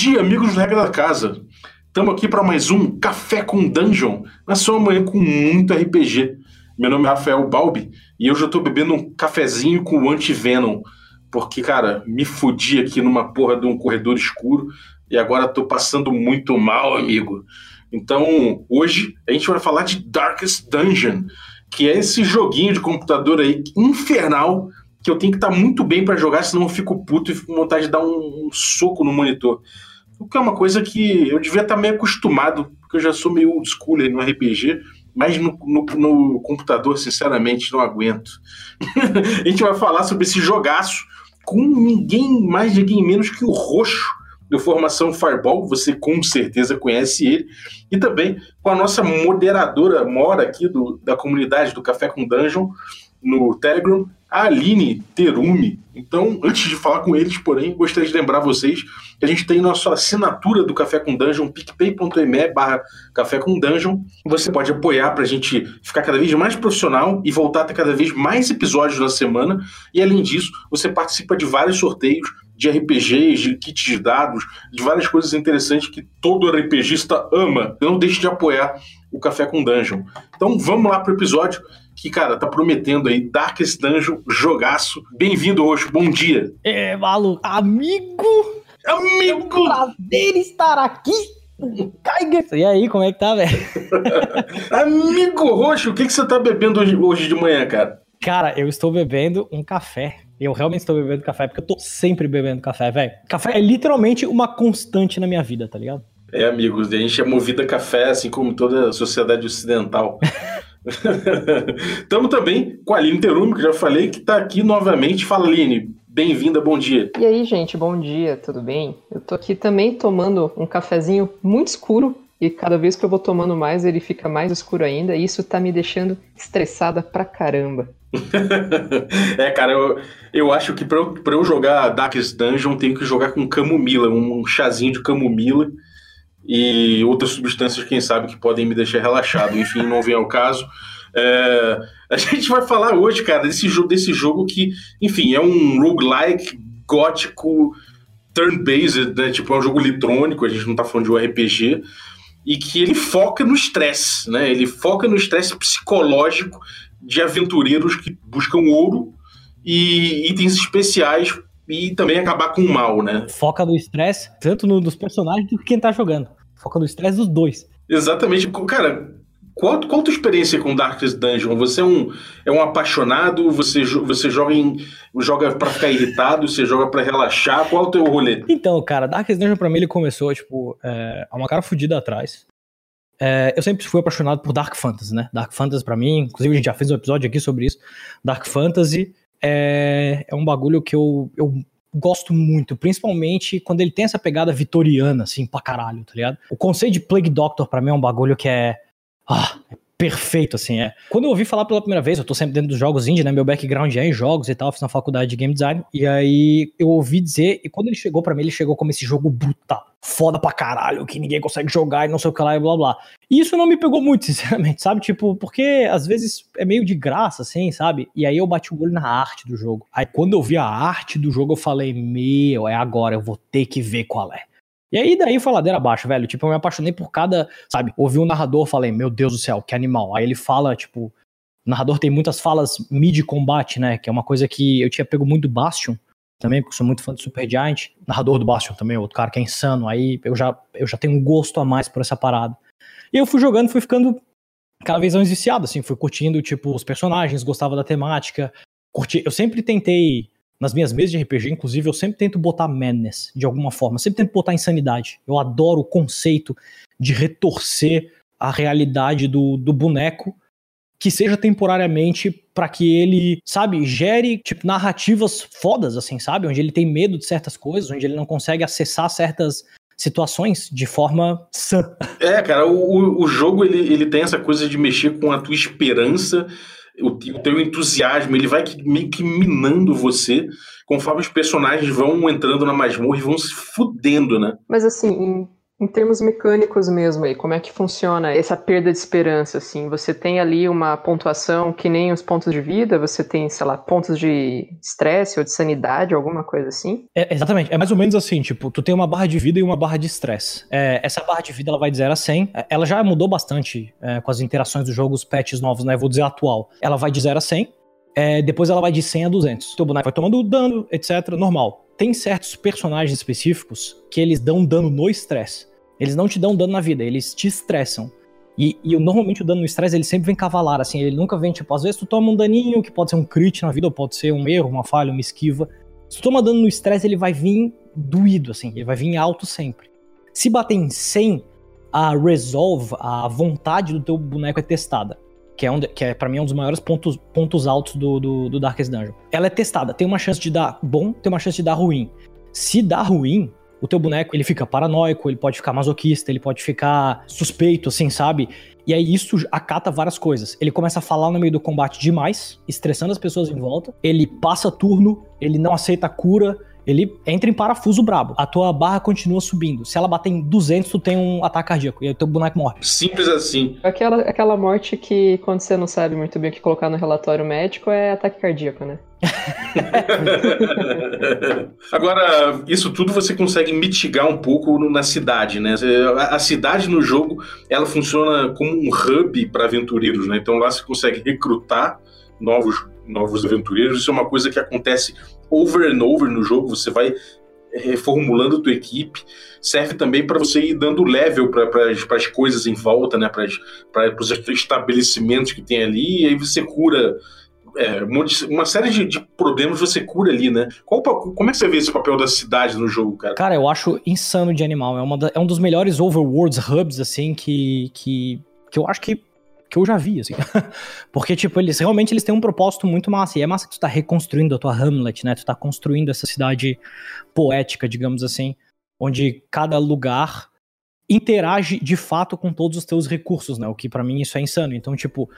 dia, amigos do Regra da Casa. Estamos aqui para mais um Café com Dungeon, na sua manhã com muito RPG. Meu nome é Rafael Balbi e hoje eu estou bebendo um cafezinho com o Anti-Venom, porque, cara, me fudi aqui numa porra de um corredor escuro e agora estou passando muito mal, amigo. Então, hoje a gente vai falar de Darkest Dungeon, que é esse joguinho de computador aí infernal que eu tenho que estar tá muito bem para jogar, senão eu fico puto e fico com vontade de dar um, um, soco no monitor. O que é uma coisa que eu devia estar tá meio acostumado, porque eu já sou meio old school no RPG, mas no, no, no computador, sinceramente, não aguento. a gente vai falar sobre esse jogaço com ninguém mais, ninguém menos que o Roxo, do Formação Fireball, você com certeza conhece ele, e também com a nossa moderadora mora aqui do, da comunidade do Café com Dungeon no Telegram, a Aline Terumi. Então, antes de falar com eles, porém, gostaria de lembrar vocês que a gente tem nossa assinatura do Café com Dungeon, picpay.me barra Café com Dungeon. Você pode apoiar para a gente ficar cada vez mais profissional e voltar a ter cada vez mais episódios na semana. E além disso, você participa de vários sorteios de RPGs, de kits de dados, de várias coisas interessantes que todo RPGista ama. Não deixe de apoiar o Café com Dungeon. Então vamos lá pro episódio que, cara, tá prometendo aí Darkest Dungeon, jogaço. Bem-vindo hoje, bom dia. É, maluco, amigo! Amigo! É um prazer estar aqui! E aí, como é que tá, velho? amigo Roxo, o que, que você tá bebendo hoje, hoje de manhã, cara? Cara, eu estou bebendo um café. Eu realmente estou bebendo café porque eu tô sempre bebendo café, velho. Café é literalmente uma constante na minha vida, tá ligado? É, amigos, a gente é movido a café, assim como toda a sociedade ocidental. Estamos também com a Aline Terumi, que já falei, que está aqui novamente. Fala, Aline, bem-vinda, bom dia. E aí, gente, bom dia, tudo bem? Eu tô aqui também tomando um cafezinho muito escuro e cada vez que eu vou tomando mais, ele fica mais escuro ainda, e isso tá me deixando estressada pra caramba. é, cara, eu, eu acho que pra eu, pra eu jogar Darkest Dungeon, tenho que jogar com camomila, um chazinho de camomila e outras substâncias, quem sabe, que podem me deixar relaxado. Enfim, não vem ao caso. É, a gente vai falar hoje, cara, desse jogo, desse jogo que, enfim, é um roguelike gótico turn-based, né? Tipo, é um jogo eletrônico, a gente não tá falando de um RPG, e que ele foca no estresse, né? Ele foca no estresse psicológico de aventureiros que buscam ouro e itens especiais e também acabar com o mal, né? Foca no estresse, tanto no, dos personagens do que quem tá jogando. Foca no estresse dos dois. Exatamente. Cara, qual, qual a tua experiência com Darkest Dungeon? Você é um, é um apaixonado? Você, você joga em, joga para ficar irritado? Você joga para relaxar? Qual é o teu rolê? Então, cara, Darkest Dungeon pra mim ele começou, tipo, é, há uma cara fodida atrás. É, eu sempre fui apaixonado por Dark Fantasy, né? Dark Fantasy para mim, inclusive a gente já fez um episódio aqui sobre isso. Dark Fantasy é, é um bagulho que eu, eu gosto muito, principalmente quando ele tem essa pegada vitoriana, assim, pra caralho, tá ligado? O conceito de Plague Doctor pra mim é um bagulho que é. Ah, é perfeito, assim, é. Quando eu ouvi falar pela primeira vez, eu tô sempre dentro dos jogos indie, né? Meu background é em jogos e tal, fiz na faculdade de game design. E aí eu ouvi dizer, e quando ele chegou para mim, ele chegou como esse jogo brutal, foda pra caralho, que ninguém consegue jogar e não sei o que lá e blá blá. E isso não me pegou muito, sinceramente, sabe? Tipo, porque às vezes é meio de graça, assim, sabe? E aí eu bati o olho na arte do jogo. Aí quando eu vi a arte do jogo, eu falei, meu, é agora, eu vou ter que ver qual é. E aí daí foi ladeira abaixo, velho. Tipo, eu me apaixonei por cada, sabe, ouvi um narrador, falei, meu Deus do céu, que animal. Aí ele fala, tipo, o narrador tem muitas falas mid-combate, né? Que é uma coisa que eu tinha pego muito do Bastion também, porque sou muito fã do Super Giant. Narrador do Bastion também, outro cara que é insano. Aí eu já, eu já tenho um gosto a mais por essa parada. E eu fui jogando, fui ficando cada vez mais viciado, assim, fui curtindo, tipo, os personagens, gostava da temática. Curti... Eu sempre tentei nas minhas mesas de RPG, inclusive, eu sempre tento botar madness de alguma forma, sempre tento botar insanidade. Eu adoro o conceito de retorcer a realidade do, do boneco que seja temporariamente para que ele, sabe, gere tipo narrativas fodas assim, sabe, onde ele tem medo de certas coisas, onde ele não consegue acessar certas situações de forma sã. É, cara, o, o jogo ele, ele tem essa coisa de mexer com a tua esperança o, o teu entusiasmo, ele vai meio que minando você conforme os personagens vão entrando na masmorra e vão se fudendo, né? Mas assim, Em termos mecânicos mesmo aí, como é que funciona essa perda de esperança, assim? Você tem ali uma pontuação que nem os pontos de vida, você tem, sei lá, pontos de estresse ou de sanidade, alguma coisa assim? É, exatamente, é mais ou menos assim, tipo, tu tem uma barra de vida e uma barra de estresse. É, essa barra de vida, ela vai de 0 a 100, é, ela já mudou bastante é, com as interações do jogo, os patches novos, né, vou dizer atual. Ela vai de 0 a 100, é, depois ela vai de 100 a 200. Teu boneco vai tomando dano, etc, normal. Tem certos personagens específicos que eles dão dano no estresse. Eles não te dão dano na vida, eles te estressam. E, e normalmente o dano no estresse ele sempre vem cavalar, assim, ele nunca vem, tipo, às vezes tu toma um daninho que pode ser um crit na vida, ou pode ser um erro, uma falha, uma esquiva. Se tu toma dano no estresse, ele vai vir doído, assim, ele vai vir alto sempre. Se bater em 100, a resolve, a vontade do teu boneco é testada. Que é, um, que é para mim, um dos maiores pontos, pontos altos do, do, do Darkest Dungeon. Ela é testada, tem uma chance de dar bom, tem uma chance de dar ruim. Se dá ruim, o teu boneco ele fica paranoico, ele pode ficar masoquista, ele pode ficar suspeito, assim, sabe? E aí isso acata várias coisas. Ele começa a falar no meio do combate demais, estressando as pessoas em volta. Ele passa turno, ele não aceita cura, ele entra em parafuso brabo. A tua barra continua subindo. Se ela bater em 200, tu tem um ataque cardíaco e aí o teu boneco morre. Simples assim. Aquela, aquela morte que, quando você não sabe muito bem o que colocar no relatório médico, é ataque cardíaco, né? Agora, isso tudo você consegue mitigar um pouco na cidade, né? A cidade no jogo, ela funciona como um hub para aventureiros, né? Então lá você consegue recrutar novos novos aventureiros. Isso é uma coisa que acontece over and over no jogo. Você vai reformulando tua equipe. Serve também para você ir dando level para as coisas em volta, né? Para os estabelecimentos que tem ali. E aí você cura é, uma série de, de, problemas você cura ali, né? Qual, como é que você vê esse papel da cidade no jogo, cara? Cara, eu acho insano de animal. É, uma da, é um dos melhores overworlds hubs, assim, que, que, que eu acho que que eu já vi, assim. Porque, tipo, eles realmente eles têm um propósito muito massa. E é massa que tu tá reconstruindo a tua Hamlet, né? Tu tá construindo essa cidade poética, digamos assim, onde cada lugar interage de fato com todos os teus recursos, né? O que para mim isso é insano. Então, tipo,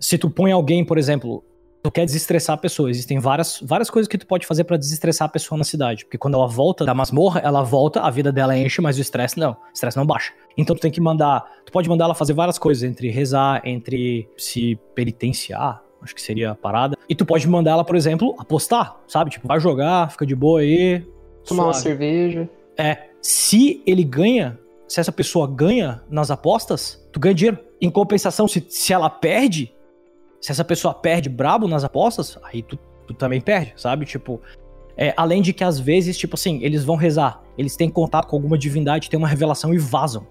se tu põe alguém, por exemplo, tu quer desestressar a pessoa. Existem várias, várias coisas que tu pode fazer para desestressar a pessoa na cidade. Porque quando ela volta da masmorra, ela volta, a vida dela enche, mas o estresse não. O estresse não baixa. Então tu tem que mandar. Tu pode mandar ela fazer várias coisas, entre rezar, entre se penitenciar. Acho que seria a parada. E tu pode mandar ela, por exemplo, apostar, sabe? Tipo, vai jogar, fica de boa aí. Tomar suave. uma cerveja. É. Se ele ganha, se essa pessoa ganha nas apostas, tu ganha dinheiro. Em compensação, se, se ela perde, se essa pessoa perde brabo nas apostas, aí tu, tu também perde, sabe? Tipo, é, além de que às vezes, tipo assim, eles vão rezar, eles têm contato com alguma divindade, tem uma revelação e vazam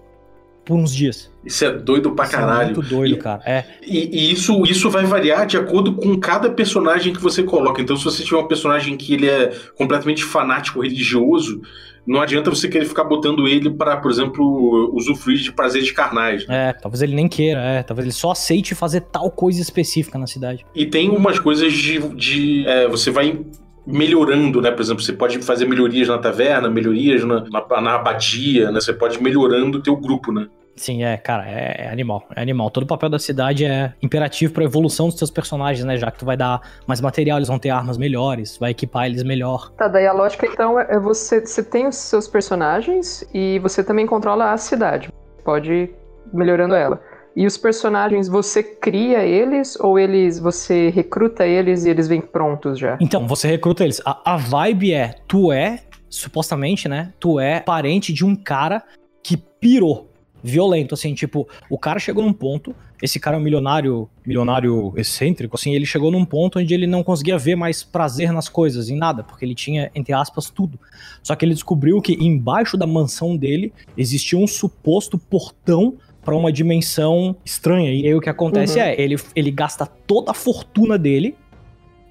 por uns dias. Isso é doido pra isso caralho. É muito doido, e, cara. É. E, e, isso, isso vai variar de acordo com cada personagem que você coloca. Então, se você tiver um personagem que ele é completamente fanático religioso, não adianta você querer ficar botando ele para, por exemplo, usufruir de prazeres carnais. Né? É, talvez ele nem queira, é, talvez ele só aceite fazer tal coisa específica na cidade. E tem umas coisas de. de é, você vai melhorando, né? Por exemplo, você pode fazer melhorias na taverna, melhorias na, na, na abadia, né? Você pode ir melhorando o teu grupo, né? Sim, é, cara, é, é, animal, é animal. Todo o papel da cidade é imperativo para evolução dos seus personagens, né? Já que tu vai dar mais material, eles vão ter armas melhores, vai equipar eles melhor. Tá, daí a lógica então é você, você tem os seus personagens e você também controla a cidade. Pode ir melhorando ela. E os personagens, você cria eles ou eles você recruta eles e eles vêm prontos já? Então, você recruta eles. A, a vibe é, tu é, supostamente, né? Tu é parente de um cara que pirou violento, assim, tipo, o cara chegou num ponto, esse cara é um milionário, milionário excêntrico, assim, ele chegou num ponto onde ele não conseguia ver mais prazer nas coisas, em nada, porque ele tinha, entre aspas, tudo. Só que ele descobriu que embaixo da mansão dele existia um suposto portão para uma dimensão estranha. E aí o que acontece uhum. é, ele, ele gasta toda a fortuna dele,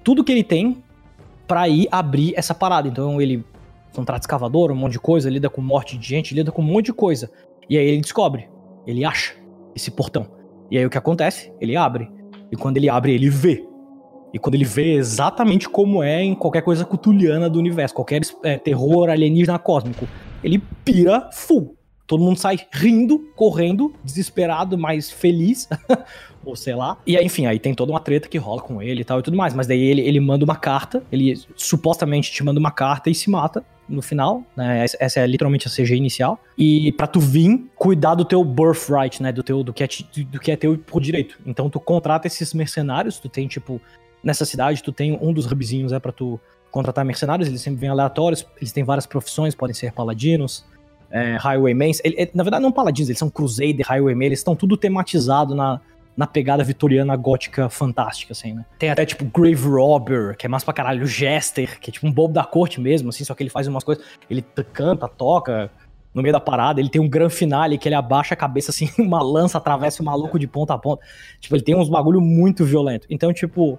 tudo que ele tem, para ir abrir essa parada. Então ele contrata escavador, um monte de coisa, lida com morte de gente, lida com um monte de coisa. E aí ele descobre, ele acha esse portão. E aí o que acontece? Ele abre. E quando ele abre, ele vê. E quando ele vê exatamente como é em qualquer coisa cutuliana do universo, qualquer é, terror alienígena cósmico, ele pira full. todo mundo sai rindo, correndo, desesperado, mas feliz. ou sei lá. E aí, enfim, aí tem toda uma treta que rola com ele e tal e tudo mais. Mas daí ele, ele manda uma carta, ele supostamente te manda uma carta e se mata no final, né? Essa é literalmente a CG inicial. E para tu vir cuidar do teu birthright, né? Do teu do que é, do que é teu por direito. Então tu contrata esses mercenários, tu tem tipo nessa cidade tu tem um dos hubzinhos é para tu contratar mercenários, eles sempre vêm aleatórios, eles têm várias profissões, podem ser paladinos, é, highwaymen, ele, na verdade não paladinos, eles são crusader, highwaymen, eles estão tudo tematizado na, na pegada vitoriana gótica fantástica, assim, né? Tem até, tipo, Grave Robber, que é mais pra caralho, o Jester, que é tipo um bobo da corte mesmo, assim, só que ele faz umas coisas, ele canta, toca, no meio da parada, ele tem um grande finale que ele abaixa a cabeça assim, uma lança atravessa o maluco de ponta a ponta. Tipo, ele tem uns bagulho muito violento. Então, tipo,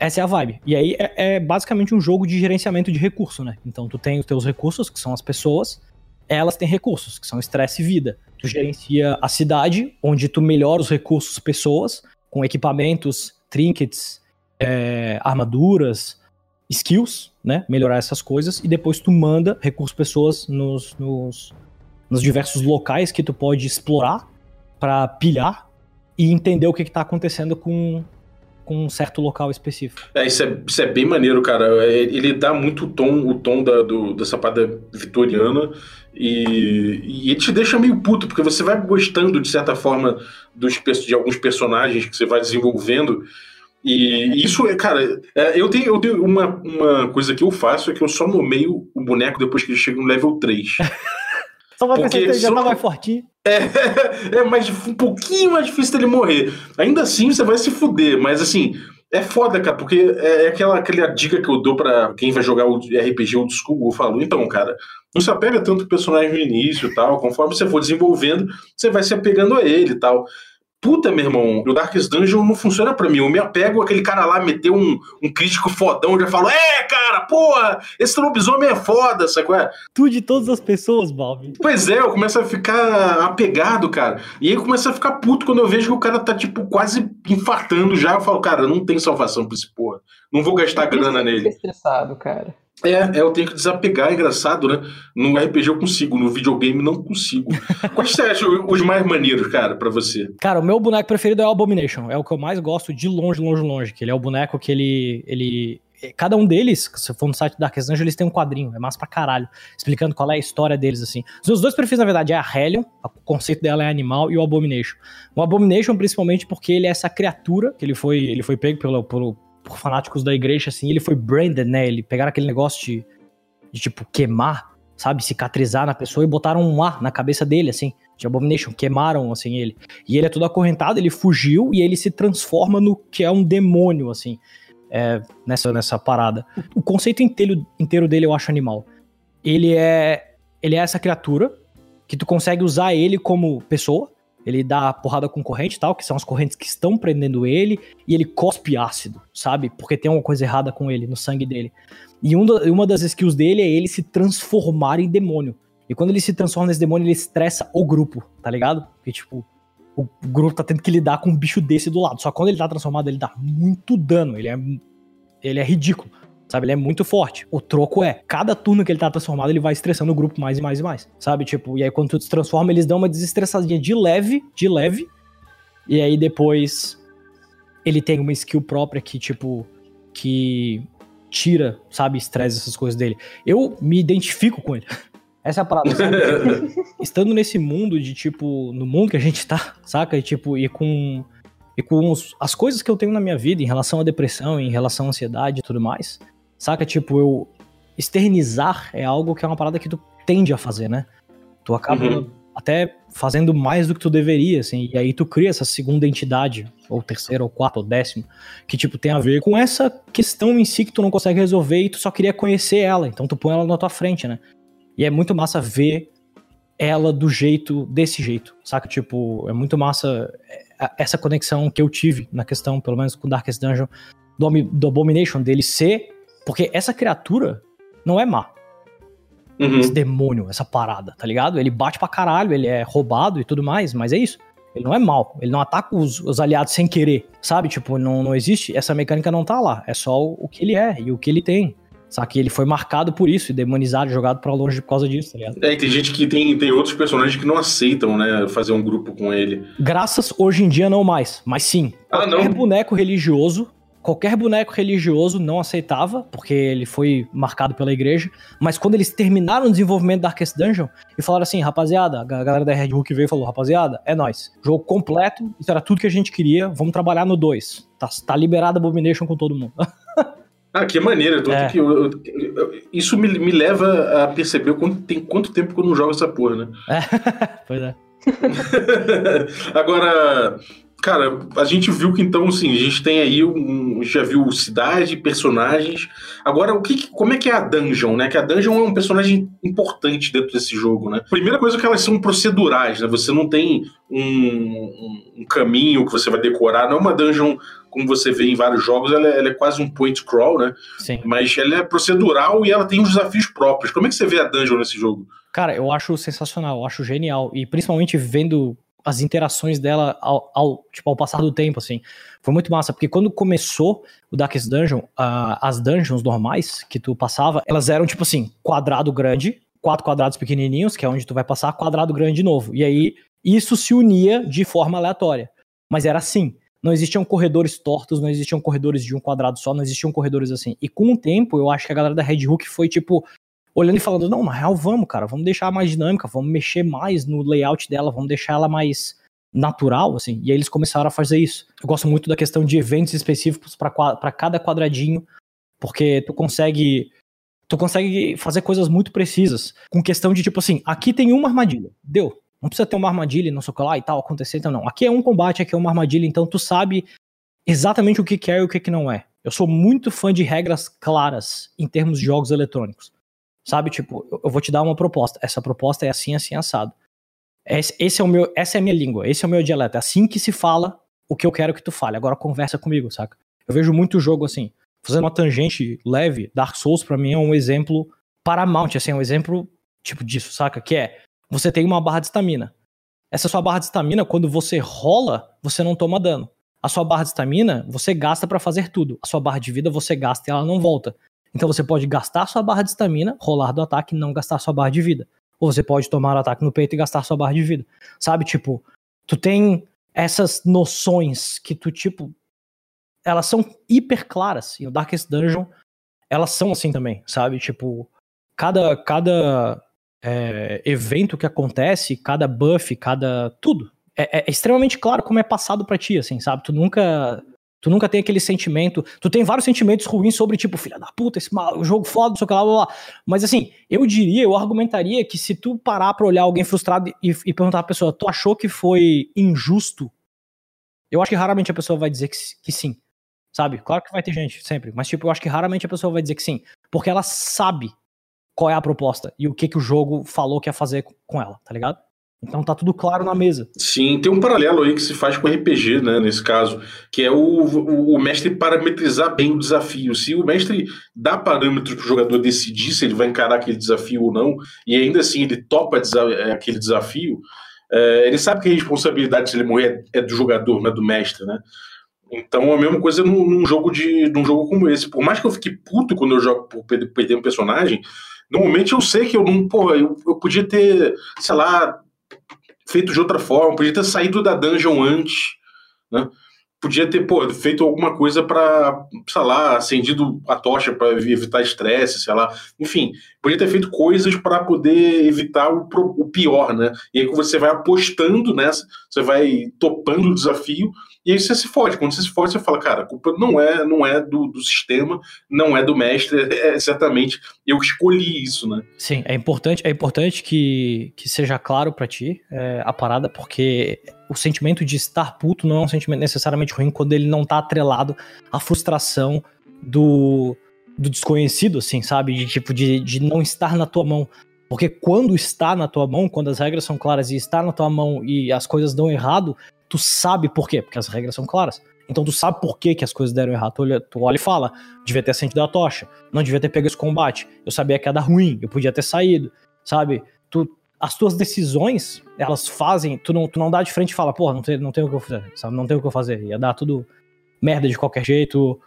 essa é a vibe. E aí é, é, basicamente um jogo de gerenciamento de recurso, né? Então tu tem os teus recursos, que são as pessoas, elas têm recursos, que são estresse e vida. Tu gerencia a cidade, onde tu melhora os recursos pessoas, com equipamentos, trinkets, é, armaduras, skills, né? Melhorar essas coisas. E depois tu manda recursos pessoas nos, nos, nos diversos locais que tu pode explorar para pilhar e entender o que, está acontecendo com, com um certo local específico. É, isso é, isso é bem maneiro, cara. É, ele dá muito tom, o tom da, do, dessa parada vitoriana e, e ele te deixa meio puto, porque você vai gostando, de certa forma, dos, de alguns personagens que você vai desenvolvendo. E isso é, cara, é, eu tenho, eu tenho uma, uma coisa que eu faço, é que eu só nomeio o boneco depois que ele chega no level 3. Só pra Porque ele já tá mais fortinho. É, é mais, um pouquinho mais difícil dele morrer. Ainda assim, você vai se fuder, mas assim, é foda, cara, porque é, é aquela, aquela dica que eu dou para quem vai jogar o RPG old school. Eu falo, então, cara, não se apega tanto ao personagem no início tal. Conforme você for desenvolvendo, você vai se apegando a ele tal. Puta, meu irmão, o Darkest Dungeon não funciona para mim. Eu me apego aquele cara lá, meteu um, um crítico fodão, já falo, é, cara, porra, esse lobisomem é foda, sacou? É? Tu de todas as pessoas, Balvin. Pois é, eu começo a ficar apegado, cara. E aí começa a ficar puto quando eu vejo que o cara tá, tipo, quase infartando já. Eu falo, cara, não tem salvação pra esse porra. Não vou gastar grana nele. estressado, cara. É, é, eu tenho que desapegar, é engraçado, né? No RPG eu consigo, no videogame não consigo. Quais você acha os mais maneiros, cara, para você? Cara, o meu boneco preferido é o Abomination. É o que eu mais gosto de longe, longe, longe. Que ele é o boneco que ele. ele cada um deles, se for no site da Angel, eles têm um quadrinho, é massa pra caralho, explicando qual é a história deles, assim. Os meus dois preferidos, na verdade, é a Hellion, o conceito dela é animal, e o Abomination. O Abomination, principalmente porque ele é essa criatura, que ele foi, ele foi pego pelo, pelo, por fanáticos da igreja, assim, ele foi branded, né? Ele pegaram aquele negócio de, de tipo, queimar, sabe? Cicatrizar na pessoa e botaram um ar na cabeça dele, assim, de Abomination, queimaram, assim, ele. E ele é todo acorrentado, ele fugiu e ele se transforma no que é um demônio, assim, é, nessa, nessa parada. O conceito inteiro, inteiro dele eu acho animal. Ele é, ele é essa criatura que tu consegue usar ele como pessoa, ele dá porrada com corrente e tal, que são as correntes que estão prendendo ele, e ele cospe ácido, sabe? Porque tem alguma coisa errada com ele, no sangue dele. E um do, uma das skills dele é ele se transformar em demônio. E quando ele se transforma nesse demônio, ele estressa o grupo, tá ligado? Porque, tipo, o grupo tá tendo que lidar com um bicho desse do lado. Só quando ele tá transformado, ele dá muito dano. Ele é, ele é ridículo. Sabe, ele é muito forte. O troco é, cada turno que ele tá transformado, ele vai estressando o grupo mais e mais e mais. Sabe, tipo, e aí quando tu se transforma, eles dão uma desestressadinha de leve, de leve. E aí depois ele tem uma skill própria que, tipo, que tira, sabe, estresse, essas coisas dele. Eu me identifico com ele. Essa é a parada, sabe? Estando nesse mundo de, tipo, no mundo que a gente tá, saca? E, tipo, e com, e com os, as coisas que eu tenho na minha vida em relação à depressão, em relação à ansiedade e tudo mais, Saca? Tipo, eu. Externizar é algo que é uma parada que tu tende a fazer, né? Tu acaba uhum. até fazendo mais do que tu deveria, assim, e aí tu cria essa segunda entidade, ou terceira, ou quarta, ou décima, que, tipo, tem a ver com essa questão em si que tu não consegue resolver e tu só queria conhecer ela, então tu põe ela na tua frente, né? E é muito massa ver ela do jeito, desse jeito, saca? Tipo, é muito massa é, essa conexão que eu tive na questão, pelo menos com Darkest Dungeon, do, do Abomination, dele ser porque essa criatura não é má. Uhum. Esse demônio, essa parada, tá ligado? Ele bate pra caralho, ele é roubado e tudo mais, mas é isso. Ele não é mal, ele não ataca os, os aliados sem querer, sabe? Tipo, não, não existe, essa mecânica não tá lá. É só o, o, que ele é e o que ele tem, Só que ele foi marcado por isso e demonizado, jogado pra longe por causa disso, tá ligado? É, e tem gente que tem, tem outros personagens que não aceitam, né, fazer um grupo com ele. Graças hoje em dia não mais, mas sim. Ah, não? boneco religioso, qualquer boneco religioso não aceitava, porque ele foi marcado pela igreja. Mas quando eles terminaram o desenvolvimento da Darkest Dungeon e falaram assim, rapaziada, a galera da Red Hook veio e falou, rapaziada, é nóis. Jogo completo, isso era tudo que a gente queria, vamos trabalhar no 2. Tá, tá liberado a Abomination com todo mundo. Ah, que maneiro. tanto É. que eu- eu- eu- isso me, me leva a perceber quanto, tem quanto tempo que eu não jogo essa porra, né? pois é. Agora, cara, a gente viu que então, assim, a gente tem aí um. Já viu cidade, personagens. Agora, o que, como é que é a dungeon, né? Que a dungeon é um personagem importante dentro desse jogo, né? Primeira coisa é que elas são procedurais, né? Você não tem um, um- um caminho que você vai decorar. Não é uma dungeon como você vê em vários jogos, ela é, ela é quase um point crawl, né? Sim. Mas ela é procedural e ela tem os desafios próprios. Como é que você vê a dungeon nesse jogo? Cara, eu acho sensacional, eu acho genial. E principalmente vendo as interações dela ao, ao, tipo, ao passar do tempo, assim. Foi muito massa, porque quando começou o Darkest Dungeon, ah, as dungeons normais que tu passava, elas eram tipo assim, quadrado grande, quatro quadrados pequenininhos, que é onde tu vai passar, quadrado grande de novo. E aí, isso se unia de forma aleatória. Mas era assim. Não existiam corredores tortos, não existiam corredores de um quadrado só, não existiam corredores assim. E com o tempo, eu acho que a galera da Red Hook foi tipo, olhando e falando, não, na real, vamos, cara, vamos deixar mais dinâmica, vamos mexer mais no layout dela, vamos deixar ela mais natural, assim. E aí eles começaram a fazer isso. Eu gosto muito da questão de eventos específicos para cada quadradinho, porque tu consegue tu consegue fazer coisas muito precisas, com questão de tipo assim, aqui tem uma armadilha, deu. Não precisa ter uma armadilha, não sei o que lá e tal, acontecer, então não. Aqui é um combate, aqui é uma armadilha, então tu sabe exatamente o que é e o que não é. Eu sou muito fã de regras claras em termos de jogos eletrônicos. Sabe, tipo, eu- vou te dar uma proposta. Essa proposta é assim, assim, assado. Esse, esse é o meu, essa é a minha língua, esse é o meu dialeto. É assim que se fala o que eu quero que tu fale. Agora conversa comigo, saca? Eu vejo muito jogo assim, fazendo uma tangente leve. Dark Souls pra mim é um exemplo paramount, assim, é um exemplo tipo disso, saca? Que é, você tem uma barra de estamina. Essa sua barra de estamina, quando você rola, você não toma dano. A sua barra de estamina, você gasta pra fazer tudo. A sua barra de vida, você gasta e ela não volta. Então você pode gastar sua barra de estamina, rolar do ataque e não gastar sua barra de vida. Ou você pode tomar o ataque no peito e gastar sua barra de vida. Sabe, tipo, tu tem essas noções que tu, tipo, elas são hiper claras. E no Darkest Dungeon, elas são assim também, sabe? Tipo, cada, cada é, evento que acontece, cada buff, cada. tudo. É, é extremamente claro como é passado pra ti, assim, sabe? Tu nunca. Tu nunca tem aquele sentimento. Tu tem vários sentimentos ruins sobre, tipo, filha da puta, esse mal, jogo foda, não sei o que lá, blá, blá. Mas assim, eu diria, eu argumentaria que se tu parar pra olhar alguém frustrado e, e perguntar pra pessoa, tu achou que foi injusto? Eu acho que raramente a pessoa vai dizer que, que sim. Sabe? Claro que vai ter gente, sempre. Mas, tipo, eu acho que raramente a pessoa vai dizer que sim. Porque ela sabe qual é a proposta e o que, que o jogo falou que ia fazer com ela, tá ligado? Então tá tudo claro na mesa. Sim, tem um paralelo aí que se faz com RPG, né, nesse caso, que é o, o, o mestre parametrizar bem o desafio. Se o mestre dá parâmetros para o jogador decidir se ele vai encarar aquele desafio ou não, e ainda assim ele topa desa é, aquele desafio, é, ele sabe que a responsabilidade se ele morrer é do jogador, não é do mestre, né? Então a mesma coisa num, num jogo de num jogo como esse. Por mais que eu fique puto quando eu jogo por perder um personagem, normalmente eu sei que eu não, porra, eu, eu podia ter, sei lá, feito de outra forma, podia ter saído da dungeon antes, né? Podia ter, pô, feito alguma coisa para, sei lá, acendido a tocha para evitar estresse, sei lá. Enfim, podia ter feito coisas para poder evitar o, o, pior, né? E aí você vai apostando nessa, você vai topando o desafio e aí você se fode. Quando você se fode, você fala, cara, a culpa não é, não é do, do sistema, não é do mestre, é certamente eu que escolhi isso, né? Sim, é importante, é importante que, que seja claro para ti é, a parada, porque o sentimento de estar puto não é um sentimento necessariamente ruim quando ele não tá atrelado à frustração do, do desconhecido, assim, sabe? De tipo, de, de não estar na tua mão. Porque quando está na tua mão, quando as regras são claras e está na tua mão e as coisas dão errado, tu sabe por quê, porque as regras são claras. Então tu sabe por que, que as coisas deram errado. Tu olha, tu olha e fala, devia ter acendido a tocha, não devia ter pego esse combate, eu sabia que ia dar ruim, eu podia ter saído, sabe? Tu, as tuas decisões, elas fazem, tu não, tu não dá de frente e fala, porra, não tem, não tem o que eu fazer, sabe? Não tem o que eu fazer, ia dar tudo merda de qualquer jeito,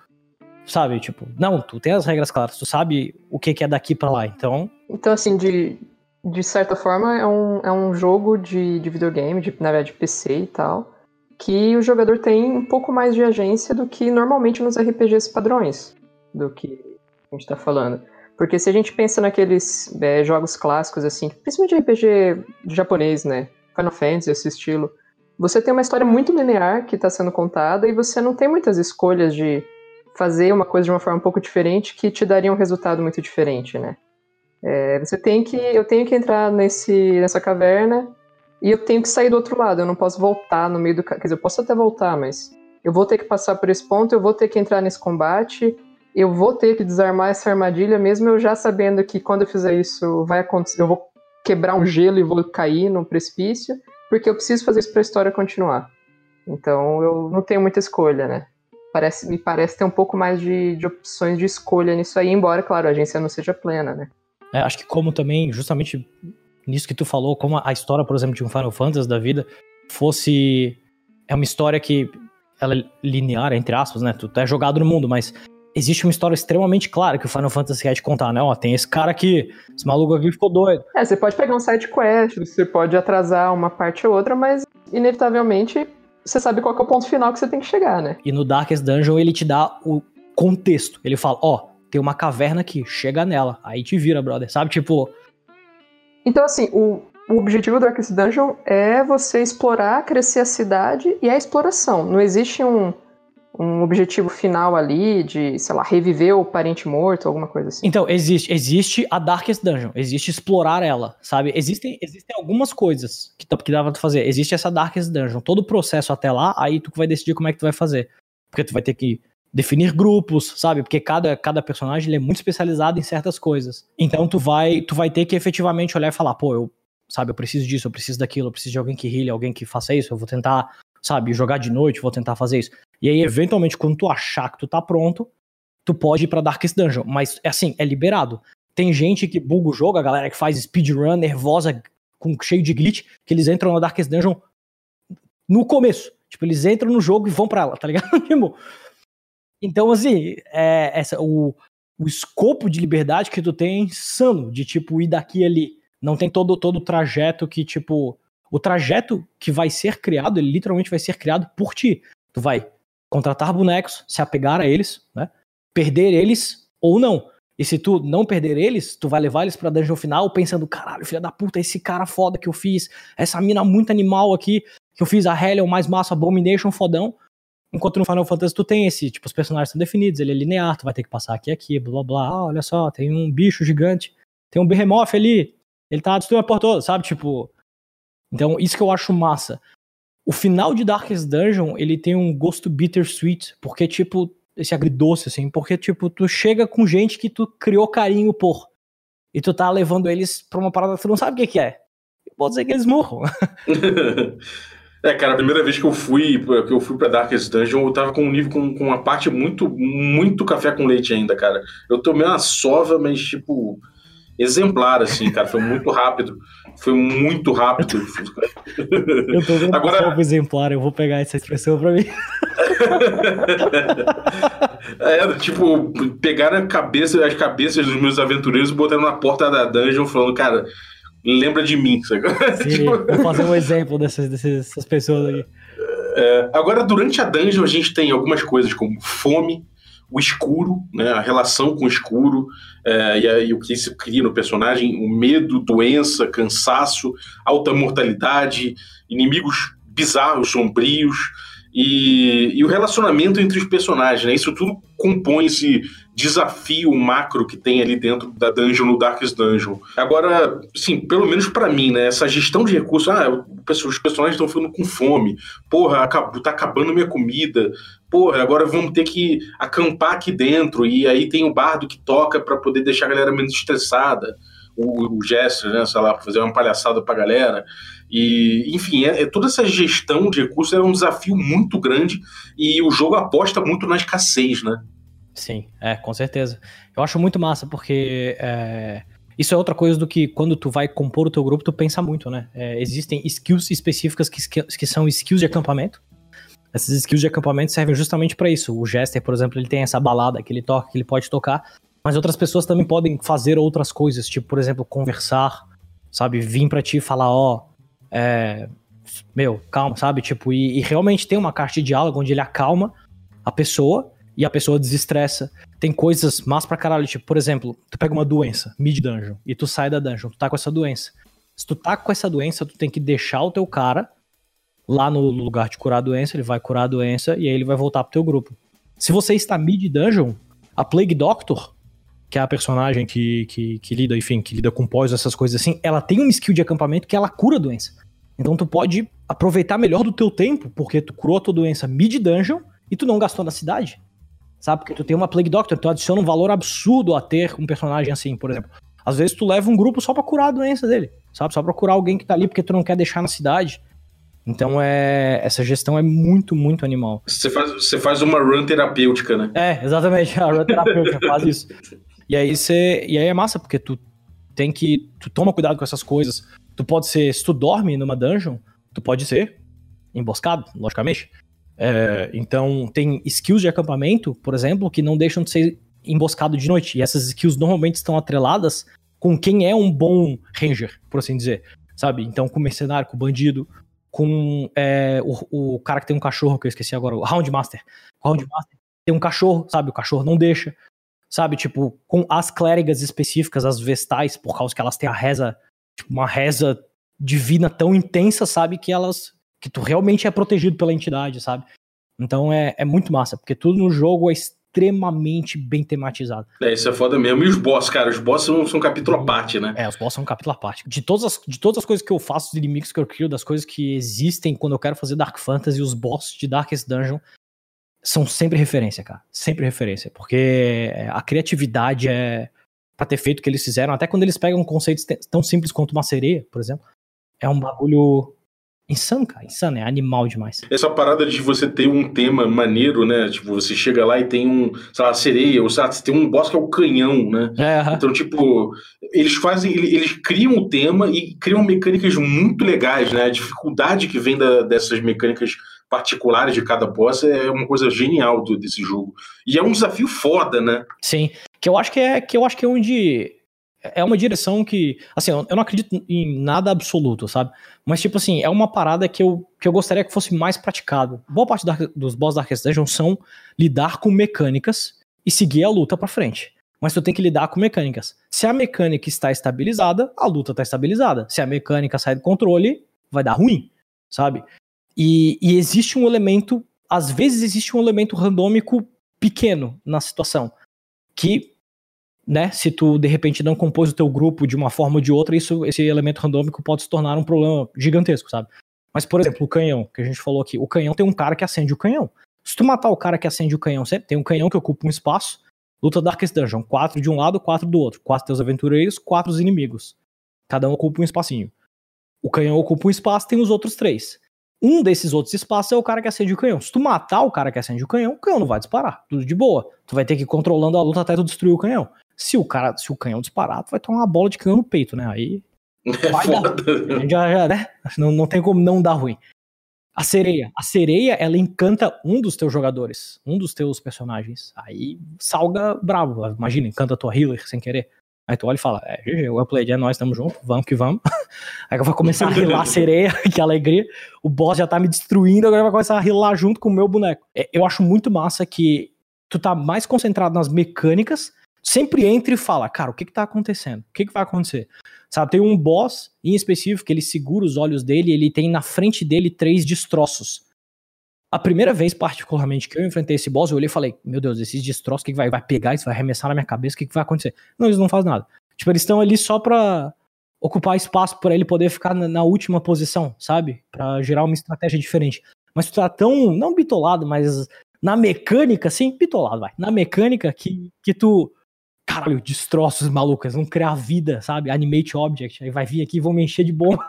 sabe? Tipo, não, tu tem as regras claras, tu sabe o que, que é daqui para lá, então. Então, assim, de, de certa forma, é um, é um jogo de, de videogame, de, na verdade, de PC e tal, que o jogador tem um pouco mais de agência do que normalmente nos RPGs padrões, do que a gente tá falando. Porque se a gente pensa naqueles é, jogos clássicos, assim, principalmente RPG japonês, né? Final Fantasy, esse estilo, você tem uma história muito linear que está sendo contada e você não tem muitas escolhas de fazer uma coisa de uma forma um pouco diferente que te daria um resultado muito diferente, né? É, você tem que, eu tenho que entrar nesse, nessa caverna e eu tenho que sair do outro lado. Eu não posso voltar no meio do, quer dizer, eu posso até voltar, mas eu vou ter que passar por esse ponto, eu vou ter que entrar nesse combate, eu vou ter que desarmar essa armadilha, mesmo eu já sabendo que quando eu fizer isso vai acontecer, eu vou quebrar um gelo e vou cair no precipício, porque eu preciso fazer isso para a história continuar. Então eu não tenho muita escolha, né? Parece, me parece ter um pouco mais de, de opções de escolha nisso aí, embora, claro, a agência não seja plena, né? É, acho que como também, justamente nisso que tu falou, como a história, por exemplo, de um Final Fantasy da vida fosse... É uma história que ela é linear, entre aspas, né? Tu é jogado no mundo, mas existe uma história extremamente clara que o Final Fantasy quer te contar, né? Ó, tem esse cara aqui, esse maluco aqui ficou doido. É, você pode pegar um side quest, você pode atrasar uma parte ou outra, mas inevitavelmente você sabe qual é o ponto final que você tem que chegar, né? E no Darkest Dungeon ele te dá o contexto. Ele fala, ó, tem uma caverna aqui, chega nela, aí te vira, brother, sabe? Tipo. Então, assim, o, o objetivo do Darkest Dungeon é você explorar, crescer a cidade e a exploração. Não existe um um objetivo final ali de, sei lá, reviver o parente morto, alguma coisa assim. Então, existe, existe a Darkest Dungeon, existe explorar ela, sabe? Existem, existem algumas coisas que, que dá pra tu fazer. Existe essa Darkest Dungeon, todo o processo até lá, aí tu vai decidir como é que tu vai fazer. Porque tu vai ter que definir grupos, sabe? Porque cada, cada personagem é muito especializado em certas coisas. Então tu vai, tu vai ter que efetivamente olhar e falar, pô, eu, sabe, eu preciso disso, eu preciso daquilo, eu preciso de alguém que heale, alguém que faça isso, eu vou tentar sabe, jogar de noite, vou tentar fazer isso. E aí, eventualmente, quando tu achar que tu tá pronto, tu pode ir pra Darkest Dungeon. Mas, é assim, é liberado. Tem gente que buga o jogo, a galera que faz speedrun nervosa, com cheio de glitch, que eles entram na Darkest Dungeon no começo. Tipo, eles entram no jogo e vão pra ela, tá ligado? Então, assim, é, essa, o, o escopo de liberdade que tu tem é insano, de, tipo, ir daqui ali. Não tem todo, todo o trajeto que, tipo, o trajeto que vai ser criado, ele literalmente vai ser criado por ti. Tu vai contratar bonecos, se apegar a eles, né? Perder eles ou não. E se tu não perder eles, tu vai levar eles pra dungeon final pensando, caralho, filha da puta, esse cara foda que eu fiz, essa mina muito animal aqui, que eu fiz a Hellion mais massa, Abomination fodão. Enquanto no Final Fantasy tu tem esse, tipo, os personagens são definidos, ele é linear, tu vai ter que passar aqui aqui, blá blá, ah, olha só, tem um bicho gigante, tem um Behemoth ali, ele tá destruindo a porta toda, sabe? Tipo, então, isso que eu acho massa. O final de Darkest Dungeon, ele tem um gosto bittersweet, porque, tipo, esse agridoce, assim, porque, tipo, tu chega com gente que tu criou carinho por, e tu tá levando eles pra uma parada que tu não sabe o que, que é. Pode dizer que eles morram. É, cara, a primeira vez que eu fui, que eu fui pra Darkest Dungeon, eu tava com um nível com, com uma parte muito, muito café com leite ainda, cara. Eu tomei uma sova, mas, tipo, exemplar, assim, cara. Foi muito rápido. Foi muito rápido. Eu tô vendo Agora... um exemplar, eu vou pegar essa expressão pra mim. é, tipo, pegaram a cabeça, as cabeças dos meus aventureiros e botaram na porta da dungeon falando, cara, lembra de mim. Sabe? Sim, tipo... vou fazer um exemplo dessas, dessas pessoas aí. É, agora, durante a dungeon, a gente tem algumas coisas como fome, o escuro, né, a relação com o escuro é, e, e, o que isso cria no personagem, o medo, doença, cansaço, alta mortalidade, inimigos bizarros, sombrios e, e o relacionamento entre os personagens. Né, isso tudo compõe esse desafio macro que tem ali dentro da dungeon, no Darkest Dungeon. Agora, sim, pelo menos para mim, né, essa gestão de recursos, ah, os personagens estão ficando com fome, porra, acabou, tá acabando minha comida, porra, agora vamos ter que acampar aqui dentro, e aí tem o bardo que toca para poder deixar a galera menos estressada, o, o gesto, né, sei lá, fazer uma palhaçada pra galera. E, enfim, é, é, toda essa gestão de recursos é um desafio muito grande e o jogo aposta muito na escassez, né? Sim, é, com certeza. Eu acho muito massa, porque é, isso é outra coisa do que quando tu vai compor o teu grupo, tu pensa muito, né? É, existem skills específicas que, que são skills de acampamento, Essas skills de acampamento servem justamente para isso. O Jester, por exemplo, ele tem essa balada que ele toca, que ele pode tocar, mas outras pessoas também podem fazer outras coisas, tipo, por exemplo, conversar, sabe? Vir para ti e falar, ó, oh, é, meu, calma, sabe? Tipo, e, e, realmente tem uma caixa de diálogo onde ele acalma a pessoa e a pessoa desestressa. Tem coisas más pra caralho, tipo, por exemplo, tu pega uma doença, mid dungeon, e tu sai da dungeon, tu tá com essa doença. Se tu tá com essa doença, tu tem que deixar o teu cara lá no lugar de curar a doença, ele vai curar a doença e aí ele vai voltar pro teu grupo. Se você está mid dungeon, a Plague Doctor, que é a personagem que, que, que lida, enfim, que lida com pós, essas coisas assim, ela tem uma skill de acampamento que ela cura a doença. Então tu pode aproveitar melhor do teu tempo, porque tu curou a tua doença mid-dungeon e tu não gastou na cidade. Sabe? Porque tu tem uma Plague Doctor, tu adiciona um valor absurdo a ter um personagem assim, por exemplo. Às vezes tu leva um grupo só pra curar a doença dele, sabe? Só pra curar alguém que tá ali porque tu não quer deixar na cidade. Então é essa gestão é muito, muito animal. Você faz, você faz uma run terapêutica, né? É, exatamente. A run terapêutica faz isso. E aí você. E aí é massa, porque tu tem que. Tu toma cuidado com essas coisas. Tu pode ser, se tu dorme numa dungeon, tu pode ser emboscado, logicamente. É, então, tem skills de acampamento, por exemplo, que não deixam de ser emboscado de noite. E essas skills normalmente estão atreladas com quem é um bom ranger, por assim dizer. Sabe? Então, com mercenário, com bandido, com é, o, o, cara que tem um cachorro, que eu esqueci agora, o Roundmaster. O Roundmaster tem um cachorro, sabe? O cachorro não deixa. Sabe? Tipo, com as clérigas específicas, as vestais, por causa que elas têm a reza tipo, uma reza divina tão intensa, sabe? Que elas. Que tu realmente é protegido pela entidade, sabe? Então é, é muito massa, porque tudo no jogo é extremamente bem tematizado. É, isso é foda mesmo. E os boss, cara, os boss são, são um capítulo à parte, né? É, os boss são um capítulo à parte. De todas, as, de todas as coisas que eu faço, os inimigos que eu crio, das coisas que existem quando eu quero fazer Dark Fantasy, os boss de Darkest Dungeon são sempre referência, cara. Sempre referência. Porque a criatividade é, para ter feito o que eles fizeram, até quando eles pegam conceitos tão simples quanto uma sereia, por exemplo. É um bagulho insano, cara. Insano, é animal demais. Essa parada de você ter um tema maneiro, né? Tipo, você chega lá e tem um, sei lá, sereia, ou sei lá, tem um boss que é o canhão, né? É, então, tipo, eles fazem, eles criam o tema e criam mecânicas muito legais, né? A dificuldade que vem da, dessas mecânicas particulares de cada boss é uma coisa genial do, desse jogo. E é um desafio foda, né? Sim. Que eu acho que é, que eu acho que é onde é uma direção que, assim, eu não acredito em nada absoluto, sabe? Mas, tipo assim, é uma parada que eu, que eu gostaria que fosse mais praticado. Boa parte da, dos boss da Darkest Dungeon são lidar com mecânicas e seguir a luta pra frente. Mas tu tem que lidar com mecânicas. Se a mecânica está estabilizada, a luta está estabilizada. Se a mecânica sai do controle, vai dar ruim, sabe? E, e existe um elemento, às vezes existe um elemento randômico pequeno na situação que, né, se tu de repente não compôs o teu grupo de uma forma ou de outra, isso, esse elemento randômico pode se tornar um problema gigantesco, sabe? Mas, por exemplo, o canhão, que a gente falou aqui, o canhão tem um cara que acende o canhão. Se tu matar o cara que acende o canhão, tem um canhão que ocupa um espaço, luta Darkest Dungeon, quatro de um lado, quatro do outro, quatro teus aventureiros, quatro os inimigos. Cada um ocupa um espacinho. O canhão ocupa um espaço, tem os outros três. Um desses outros espaços é o cara que acende o canhão. Se tu matar o cara que acende o canhão, o canhão não vai disparar. Tudo de boa. Tu vai ter que ir controlando a luta até tu destruir o canhão. Se o cara, se o canhão disparar, tu vai tomar uma bola de canhão no peito, né? Aí. É vai foda. Dar, já, já, né? Não, não tem como não dar ruim. A sereia. A sereia, ela encanta um dos teus jogadores, um dos teus personagens. Aí salga bravo. Imagina, encanta a tua healer sem querer. Aí tu olha e fala, é, GG, o Upload é nós, estamos juntos, vamos que vamos. Aí eu vou começar a rilar a sereia, que alegria. O boss já tá me destruindo, agora vai começar a rilar junto com o meu boneco. É, eu acho muito massa que tu tá mais concentrado nas mecânicas, sempre entra e fala, cara, o que que tá acontecendo? O que que vai acontecer? Sabe, tem um boss em específico que ele segura os olhos dele, ele tem na frente dele três destroços. A primeira vez, particularmente, que eu enfrentei esse boss, eu olhei e falei, meu Deus, esses destroços, o que, que vai, vai pegar? Isso vai arremessar na minha cabeça, o que, que vai acontecer? Não, eles não fazem nada. Tipo, eles estão ali só pra ocupar espaço para ele poder ficar na, na, última posição, sabe? Para gerar uma estratégia diferente. Mas tu tá tão, não bitolado, mas na mecânica, sim, bitolado, vai. Na mecânica que, que tu caralho, destroços malucas, vão criar vida, sabe? Animate Object, aí vai vir aqui e vão me encher de bomba.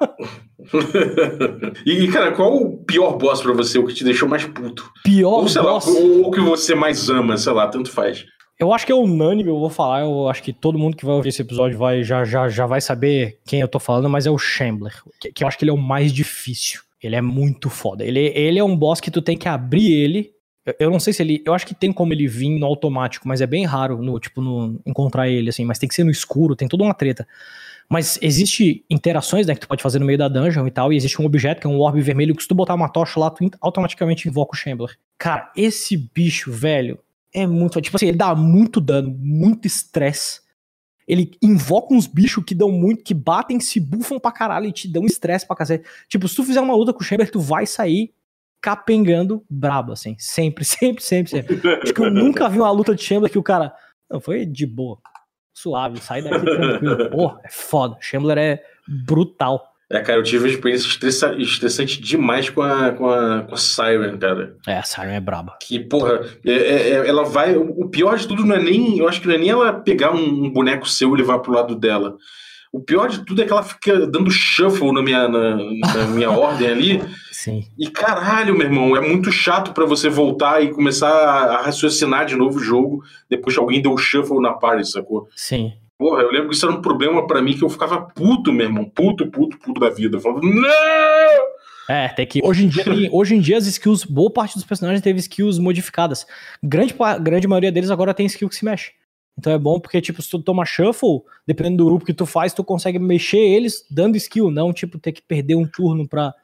e, cara, qual o pior boss pra você, o que te deixou mais puto? Pior ou, sei boss? Lá, ou o que você mais ama, sei lá, tanto faz. Eu acho que é unânime, eu vou falar, eu acho que todo mundo que vai ouvir esse episódio vai, já, já, já vai saber quem eu tô falando, mas é o Shambler, que, que eu acho que ele é o mais difícil. Ele é muito foda. Ele, ele é um boss que tu tem que abrir ele. Eu, não sei se ele. Eu acho que tem como ele vir no automático, mas é bem raro, no, tipo, no, encontrar ele, assim. Mas tem que ser no escuro, tem toda uma treta. Mas existe interações, né, que tu pode fazer no meio da dungeon e tal, e existe um objeto que é um orbe vermelho que se tu botar uma tocha lá, tu automaticamente invoca o Shambler. Cara, esse bicho, velho, é muito. Tipo assim, ele dá muito dano, muito estresse. Ele invoca uns bichos que dão muito, que batem, se bufam pra caralho e te dão estresse pra cacete. Tipo, se tu fizer uma luta com o Chamber, tu vai sair capengando brabo, assim. Sempre, sempre, sempre, sempre. Acho que eu nunca vi uma luta de Chamber que o cara. Não, foi de boa. Suave, sai daqui tranquilo. Porra, é foda. Shambler é brutal. É, cara, eu tive uma experiência estressa, estressante demais com a, com, a, com a Siren, cara. É, a Siren é braba. Que, porra, é, é, é ela vai. O pior de tudo não é nem. Eu acho que não é nem ela pegar um, um boneco seu e levar pro lado dela. O pior de tudo é que ela fica dando shuffle na minha, na, na minha ordem ali. Sim. E caralho, meu irmão, é muito chato para você voltar e começar a, raciocinar de novo o jogo depois que alguém deu shuffle na party, sacou? Sim. Porra, eu lembro que isso era um problema para mim que eu ficava puto, meu irmão. Puto, puto, puto da vida. Eu falava, não! É, tem que. Hoje em dia, hoje em dia as skills, boa parte dos personagens teve skills modificadas. Grande, grande maioria deles agora tem skill que se mexe. Então é bom porque, tipo, se tu toma shuffle, dependendo do grupo que tu faz, tu consegue mexer eles dando skill, não, tipo, ter que perder um turno pra,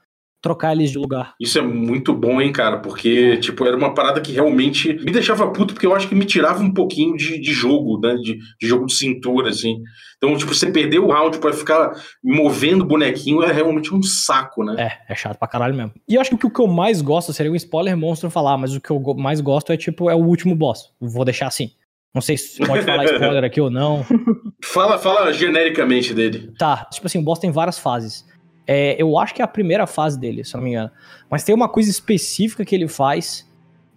trocar eles de lugar. Isso é muito bom, hein, cara, porque, tipo, era uma parada que realmente me deixava puto, porque eu acho que me tirava um pouquinho de, de jogo, né, de, de jogo de cintura, assim. Então, tipo, você perder o round para ficar movendo bonequinho é realmente um saco, né? É, é chato pra caralho mesmo. E eu acho que o que eu mais gosto seria um spoiler monstro falar, mas o que eu mais gosto é, tipo, é o último boss. Vou deixar assim. Não sei se pode falar spoiler aqui ou não. Fala, fala genericamente dele. Tá, tipo assim, o boss tem várias fases. É, eu acho que é a primeira fase dele, se eu não me engano. Mas tem uma coisa específica que ele faz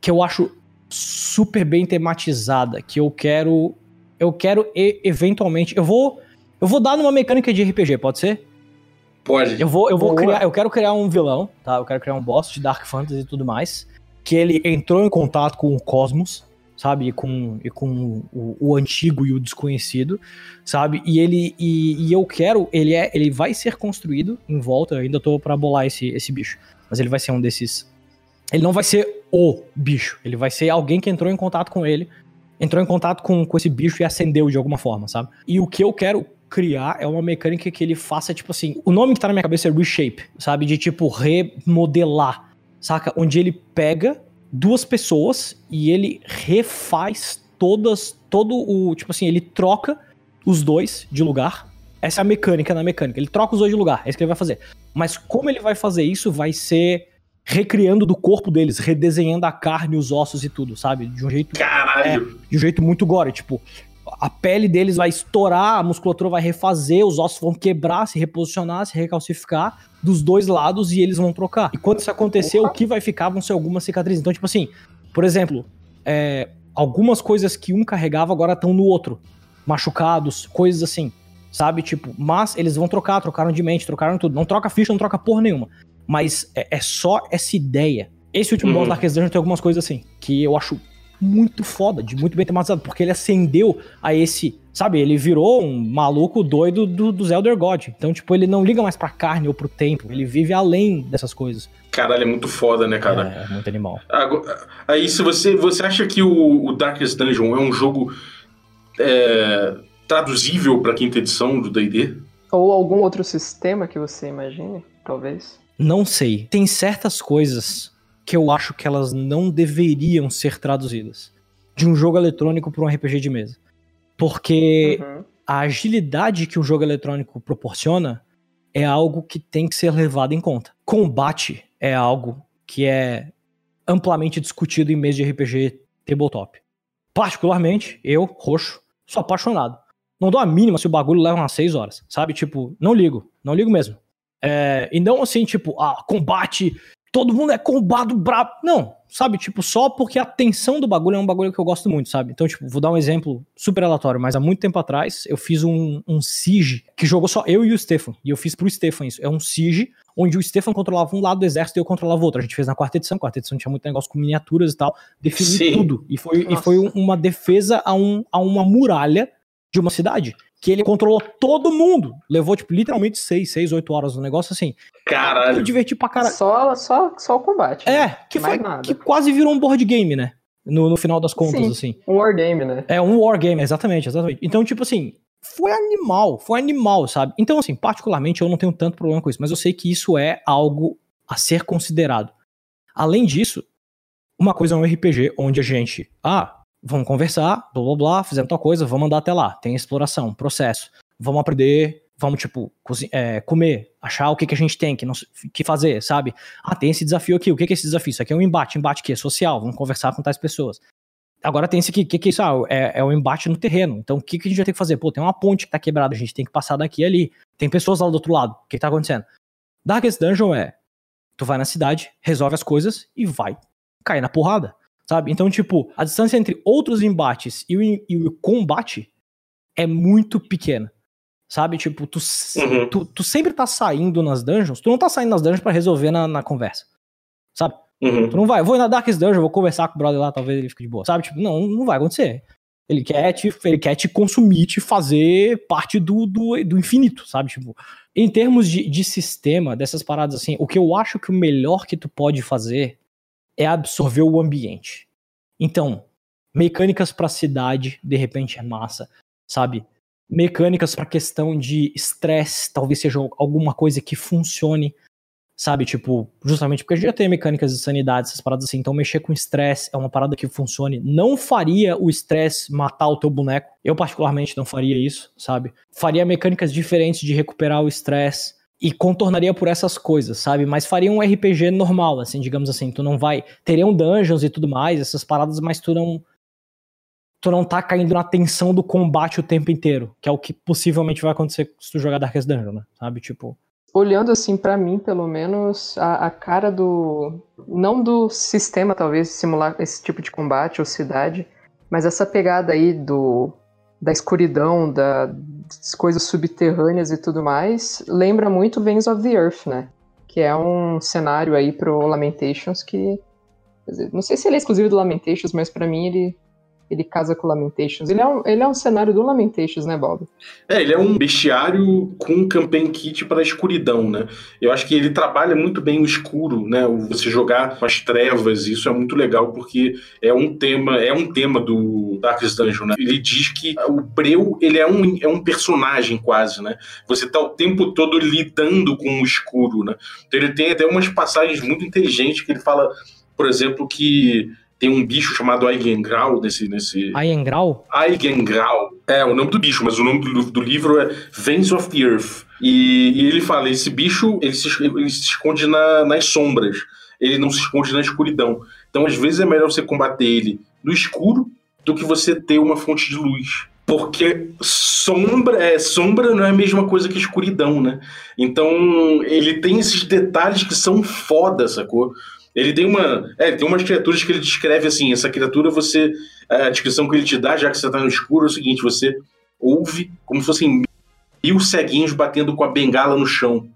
que eu acho super bem tematizada, que eu quero eu quero e, eventualmente, eu vou eu vou dar numa mecânica de RPG, pode ser? Pode. Eu vou eu vou criar, eu quero criar um vilão, tá? Eu quero criar um boss de Dark Fantasy e tudo mais, que ele entrou em contato com o cosmos sabe? E com, e com o, o, antigo e o desconhecido, sabe? E ele e, e, eu quero, ele é, ele vai ser construído em volta, eu ainda tô para bolar esse, esse bicho, mas ele vai ser um desses. Ele não vai ser o bicho, ele vai ser alguém que entrou em contato com ele, entrou em contato com, com esse bicho e acendeu de alguma forma, sabe? E o que eu quero criar é uma mecânica que ele faça, tipo assim, o nome que tá na minha cabeça é reshape, sabe? De tipo remodelar, saca? Onde ele pega duas pessoas e ele refaz todas, todo o. Tipo assim, ele troca os dois de lugar. Essa é a mecânica na mecânica. Ele troca os dois de lugar. É isso que ele vai fazer. Mas como ele vai fazer isso, vai ser recriando do corpo deles, redesenhando a carne, os ossos e tudo, sabe? De um jeito. Caralho! É, de um jeito muito gore. Tipo, a pele deles vai estourar, a musculatura vai refazer, os ossos vão quebrar, se reposicionar, se recalcificar dos dois lados e eles vão trocar. E quando isso acontecer, o que vai ficar vão ser algumas cicatrizes. Então, tipo assim, por exemplo, é, algumas coisas que um carregava agora estão no outro. Machucados, coisas assim. Sabe? Tipo, mas eles vão trocar, trocaram de mente, trocaram tudo. Não troca ficha, não troca porra nenhuma. Mas é, é só essa ideia. Esse último uhum. boss da Darkest Dungeon tem algumas coisas assim, que eu acho muito foda, de muito bem tematizado, porque ele acendeu a esse. Sabe, ele virou um maluco doido do, dos Elder God. Então, tipo, ele não liga mais pra carne ou pro tempo, ele vive além dessas coisas. Caralho, é muito foda, né, cara? É, é muito animal. Agora, aí, se você, você acha que o, o Darkest Dungeon é um jogo é, traduzível pra quinta edição do DD? Ou algum outro sistema que você imagine, talvez? Não sei. Tem certas coisas que eu acho que elas não deveriam ser traduzidas de um jogo eletrônico para um RPG de mesa. Porque uhum. a agilidade que um jogo eletrônico proporciona é algo que tem que ser levado em conta. Combate é algo que é amplamente discutido em mesa de RPG tabletop. Particularmente, eu, roxo, sou apaixonado. Não dou a mínima se o bagulho leva umas 6 horas, sabe? Tipo, não ligo, não ligo mesmo. É, e não assim, tipo, ah, combate todo mundo é combado brabo. Não, sabe? Tipo, só porque a tensão do bagulho é um bagulho que eu gosto muito, sabe? Então, tipo, vou dar um exemplo super aleatório, mas há muito tempo atrás eu fiz um, um Siege que jogou só eu e o Stefan. E eu fiz pro Stefan isso. É um Siege onde o Stefan controlava um lado do exército e eu controlava o outro. A gente fez na quarta edição, quarta edição tinha muito negócio com miniaturas e tal. Defini Sim. tudo. E foi, e foi uma defesa a, um, a uma muralha de uma cidade. Que ele controlou todo mundo. Levou, tipo, literalmente 6, 6, 8 horas no negócio assim. Caralho. Eu diverti pra caralho. Só, só, só o combate. É, que foi nada. que quase virou um board game, né? No, no final das contas, Sim. assim. Um wargame, né? É um wargame, exatamente, exatamente. Então, tipo assim, foi animal, foi animal, sabe? Então, assim, particularmente eu não tenho tanto problema com isso, mas eu sei que isso é algo a ser considerado. Além disso, uma coisa é um RPG onde a gente, ah, vamos conversar, blá blá blá, fizemos tal coisa, vamos andar até lá. Tem exploração, processo. Vamos aprender, vamos, tipo, é, comer, achar o que, que a gente tem que, não, que fazer, sabe? Ah, tem esse desafio aqui, o que, que é esse desafio? Isso aqui é um embate, embate que é social, vamos conversar com tais pessoas. Agora tem esse aqui, o que, que é isso? Ah, é, é o embate no terreno. Então o que, que a gente vai ter que fazer? Pô, tem uma ponte que tá quebrada, a gente tem que passar daqui e ali. Tem pessoas lá do outro lado. O que, que tá acontecendo? Darkest Dungeon é: tu vai na cidade, resolve as coisas e vai cair na porrada. Sabe? Então, tipo, a distância entre outros embates e o, e o combate é muito pequena. Sabe? Tipo, tu, Uhum. tu, tu sempre tá saindo nas dungeons, tu não tá saindo nas dungeons pra resolver na, na conversa. Sabe? Uhum. Tu não vai, vou ir na Darkest Dungeon, vou conversar com o brother lá, talvez ele fique de boa. Sabe? Tipo, não, não vai acontecer. Ele quer te, ele quer te consumir, te fazer parte do, do, do infinito, sabe? Tipo, em termos de, de sistema, dessas paradas assim, o que eu acho que o melhor que tu pode fazer é absorver o ambiente. Então, mecânicas pra cidade, de repente é massa, sabe? Mecânicas pra questão de estresse, talvez seja alguma coisa que funcione, sabe? Tipo, justamente porque a gente já tem mecânicas de sanidade, essas paradas assim. Então, mexer com estresse é uma parada que funcione. Não faria o estresse matar o teu boneco. Eu, particularmente, não faria isso, sabe? Faria mecânicas diferentes de recuperar o estresse e contornaria por essas coisas, sabe? Mas faria um RPG normal, assim, digamos assim. Tu não vai. Teriam dungeons e tudo mais, essas paradas, mas tu não. Tu não tá caindo na tensão do combate o tempo inteiro, que é o que possivelmente vai acontecer se tu jogar Darkest Dungeon, né? Sabe? Tipo. Olhando assim pra mim, pelo menos, a, a cara do. Não do sistema, talvez, simular esse tipo de combate ou cidade, mas essa pegada aí do. Da escuridão, da, das coisas subterrâneas e tudo mais, lembra muito Veins of the Earth, né? Que é um cenário aí pro Lamentations que. dizer, Não sei se ele é exclusivo do Lamentations, mas pra mim ele, ele casa com Lamentations. Ele é, um, ele é um cenário do Lamentations, né, Bob? É, ele é um bestiário com campaign kit para a escuridão, né? Eu acho que ele trabalha muito bem o escuro, né? Você jogar com as trevas, isso é muito legal porque é um tema, é um tema do Darkest Dungeon, né? Ele diz que o Breu, ele é um, é um personagem quase, né? Você tá o tempo todo lidando com o escuro, né? Então ele tem até umas passagens muito inteligentes que ele fala, por exemplo, que tem um bicho chamado Eigengrau nesse, nesse, Ayengrau? Eigengrau. É o nome do bicho, mas o nome do, do livro é Veins of the Earth. E, e ele fala: esse bicho ele se, ele se esconde na- nas sombras. Ele não se esconde na escuridão. Então, às vezes, é melhor você combater ele no escuro do que você ter uma fonte de luz. Porque sombra, é, sombra não é a mesma coisa que escuridão, né? Então, ele tem esses detalhes que são foda, sacou? Ele tem uma. É, tem umas criaturas que ele descreve assim: essa criatura, você. A descrição que ele te dá, já que você tá no escuro, é o seguinte: você ouve como se fossem mil ceguinhos batendo com a bengala no chão.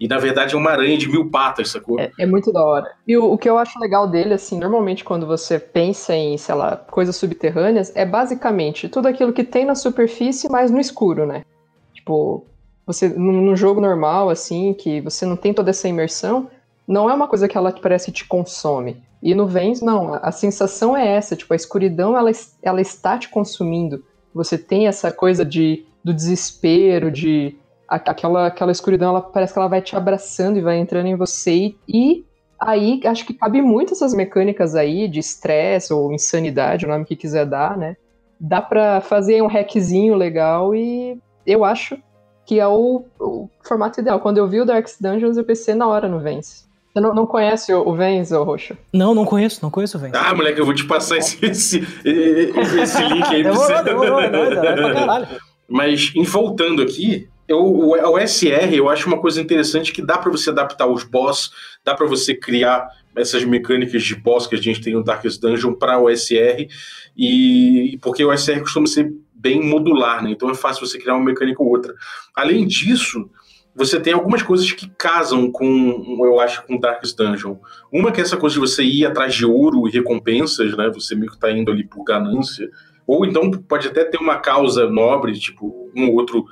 E na verdade é uma aranha de mil patas, sacou? É, é muito da hora. E o, o que eu acho legal dele, assim, normalmente quando você pensa em, sei lá, coisas subterrâneas, é basicamente tudo aquilo que tem na superfície, mas no escuro, né? Tipo, você, num, num jogo normal, assim, que você não tem toda essa imersão, não é uma coisa que ela parece te consome. E no Vens, não, a, sensação é essa, tipo, a escuridão, ela, ela está te consumindo. Você tem essa coisa de, do desespero, de aquela, aquela escuridão, ela parece que ela vai te abraçando e vai entrando em você. E aí, acho que cabe muito essas mecânicas aí de estresse ou insanidade, o nome que quiser dar, né? Dá pra fazer um hackzinho legal e eu acho que é o, o formato ideal. Quando eu vi o Dark Dungeons, eu pensei na hora no Vence. Você não, não conhece o, o Vence, ô Roxo? Não, não conheço, não conheço, velho. Ah, moleque, eu vou te passar esse, esse, esse link aí pra demorou, você. demorou, é é nóis pra caralho. Mas, em voltando aqui, eu, o, o SR eu acho uma coisa interessante que dá pra você adaptar os boss, dá pra você criar essas mecânicas de boss que a gente tem no Darkest Dungeon para o SR, e porque o SR costuma ser bem modular, né? Então é fácil você criar uma mecânica ou outra. Além disso, você tem algumas coisas que casam com, eu acho, com Darkest Dungeon. Uma que é essa coisa de você ir atrás de ouro e recompensas, né? Você meio que tá indo ali por ganância. Ou então pode até ter uma causa nobre, tipo um outro